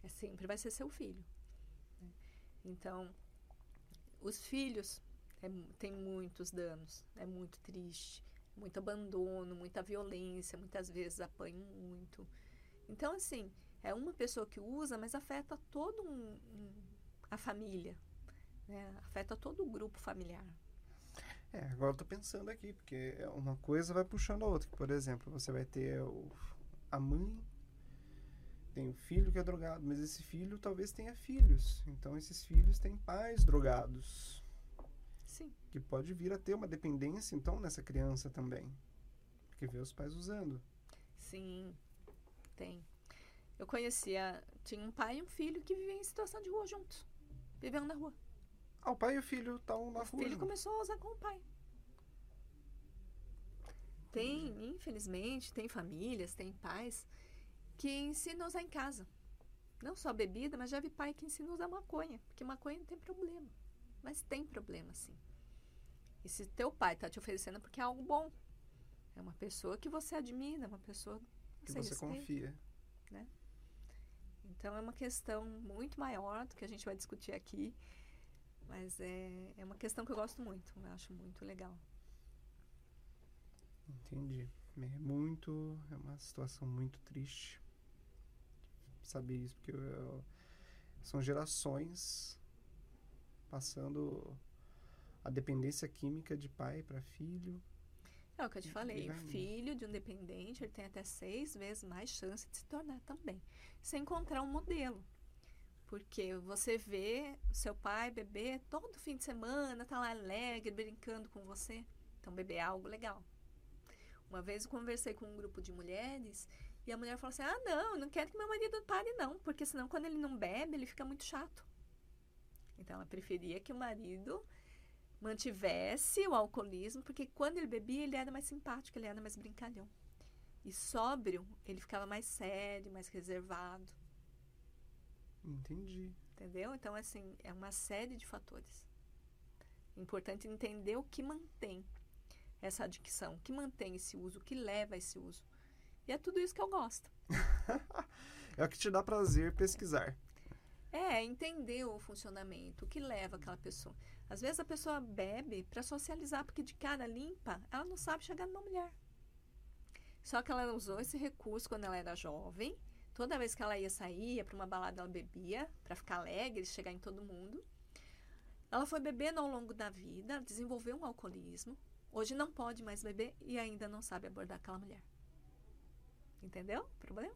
É sempre vai ser seu filho. né? Então, os filhos é muitos danos, é muito triste, muito abandono, muita violência, muitas vezes apanham muito. Então, assim, é uma pessoa que usa, mas afeta todo um, um- a família, né? afeta todo o grupo familiar. É, agora eu tô pensando aqui, porque é uma coisa vai puxando a outra. Por exemplo, você vai ter o, a mãe, tem o filho que é drogado, mas esse filho talvez tenha filhos. Então esses filhos têm pais drogados, que pode vir a ter uma dependência então nessa criança também. Porque vê os pais usando. sim, tem. Eu conhecia, tinha um pai e um filho que viviam em situação de rua juntos, vivendo na rua. Ah, o pai e o filho estão na O rua. filho junto. começou a usar com o pai. Tem, infelizmente, tem famílias, tem pais que ensinam a usar em casa. Não só bebida, mas já vi pai que ensina a usar maconha. Porque maconha não tem problema. Mas tem problema, sim. E se teu pai está te oferecendo é porque é algo bom. É uma pessoa que você admira, é uma pessoa que você você respeita. confia. Então é uma questão muito maior do que a gente vai discutir aqui. Mas é, é uma questão que eu gosto muito, eu acho muito legal. Entendi. É muito. É uma situação muito triste saber isso, porque eu, eu, são gerações passando a dependência química de pai para filho. É o que eu te falei, o filho de um dependente, ele tem até seis vezes mais chance de se tornar também. Se encontrar um modelo. Porque você vê seu pai, bebê, todo fim de semana, tá lá alegre, brincando com você. Então, beber é algo legal. Uma vez eu conversei com um grupo de mulheres e a mulher falou assim: Ah, não, não quero que meu marido pare, não, porque senão quando ele não bebe, ele fica muito chato. Então ela preferia que o marido mantivesse o alcoolismo, porque quando ele bebia, ele era mais simpático, ele era mais brincalhão. E sóbrio, ele ficava mais sério, mais reservado. Entendi. Entendeu? Então, assim, é uma série de fatores. Importante entender o que mantém essa adicção, o que mantém esse uso, o que leva a esse uso. E é tudo isso que eu gosto. <laughs> é o que te dá prazer pesquisar. É, entender o funcionamento, o que leva aquela pessoa. Às vezes a pessoa bebe para socializar, porque de cara limpa, ela não sabe chegar numa mulher. Só que ela usou esse recurso quando ela era jovem. Toda vez que ela ia sair, para uma balada, ela bebia para ficar alegre, chegar em todo mundo. Ela foi bebendo ao longo da vida, desenvolveu um alcoolismo. Hoje não pode mais beber e ainda não sabe abordar aquela mulher. Entendeu o problema?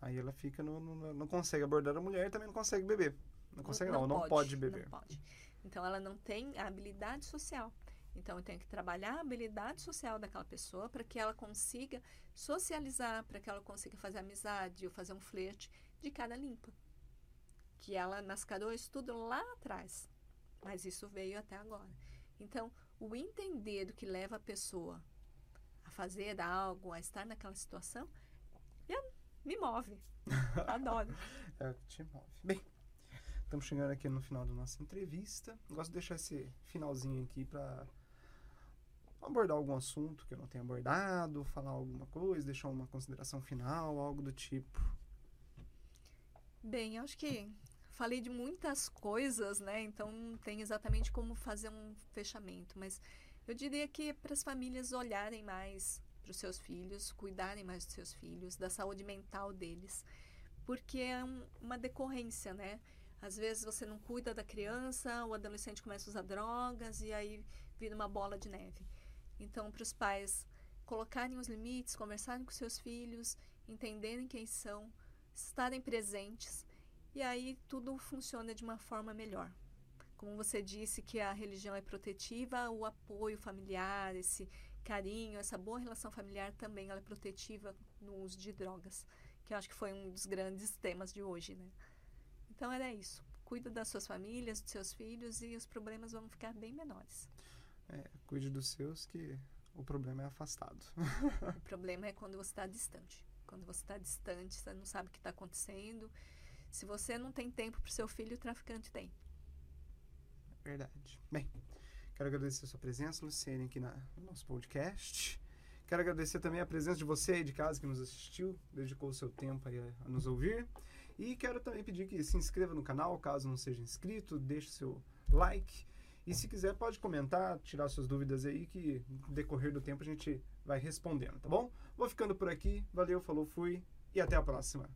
Aí ela fica no, no, não consegue abordar a mulher e também não consegue beber. Não consegue não, não, não pode, pode, beber. Não pode. Então ela não tem a habilidade social. Então eu tenho que trabalhar a habilidade social daquela pessoa para que ela consiga socializar, para que ela consiga fazer amizade ou fazer um flerte de cara limpa. Que ela mascarou isso tudo lá atrás. Mas isso veio até agora. Então, o entender do que leva a pessoa a fazer algo, a estar naquela situação, me move. <laughs> Adoro. é te move. Bem, estamos chegando aqui no final da nossa entrevista. Gosto de deixar esse finalzinho aqui para abordar algum assunto que eu não tenha abordado, falar alguma coisa, deixar uma consideração final, algo do tipo. Bem, acho que falei de muitas coisas, né? Então não tem exatamente como fazer um fechamento, mas eu diria que para as famílias olharem mais para os seus filhos, cuidarem mais dos seus filhos, da saúde mental deles, porque é um, uma decorrência, né? Às vezes você não cuida da criança, o adolescente começa a usar drogas e aí vira uma bola de neve. Então, para os pais colocarem os limites, conversarem com seus filhos, entenderem quem são, estarem presentes, e aí tudo funciona de uma forma melhor. Como você disse que a religião é protetiva, o apoio familiar, esse carinho, essa boa relação familiar também ela é protetiva no uso de drogas, que eu acho que foi um dos grandes temas de hoje, né? Então era isso. Cuida das suas famílias, dos seus filhos e os problemas vão ficar bem menores. É, cuide dos seus que o problema é afastado. <laughs> o problema é quando você está distante. Quando você está distante, você não sabe o que está acontecendo. Se você não tem tempo para o seu filho, o traficante tem. Verdade. Bem, Quero agradecer a sua presença, Luciene, aqui na, no nosso podcast. Quero agradecer também a presença de você aí de casa que nos assistiu, dedicou o seu tempo aí a, a nos ouvir. E quero também pedir que se inscreva no canal, caso não seja inscrito, deixe seu like. E se quiser, pode comentar, tirar suas dúvidas aí, que no decorrer do tempo a gente vai respondendo, tá bom? Vou ficando por aqui. Valeu, falou, fui e até a próxima.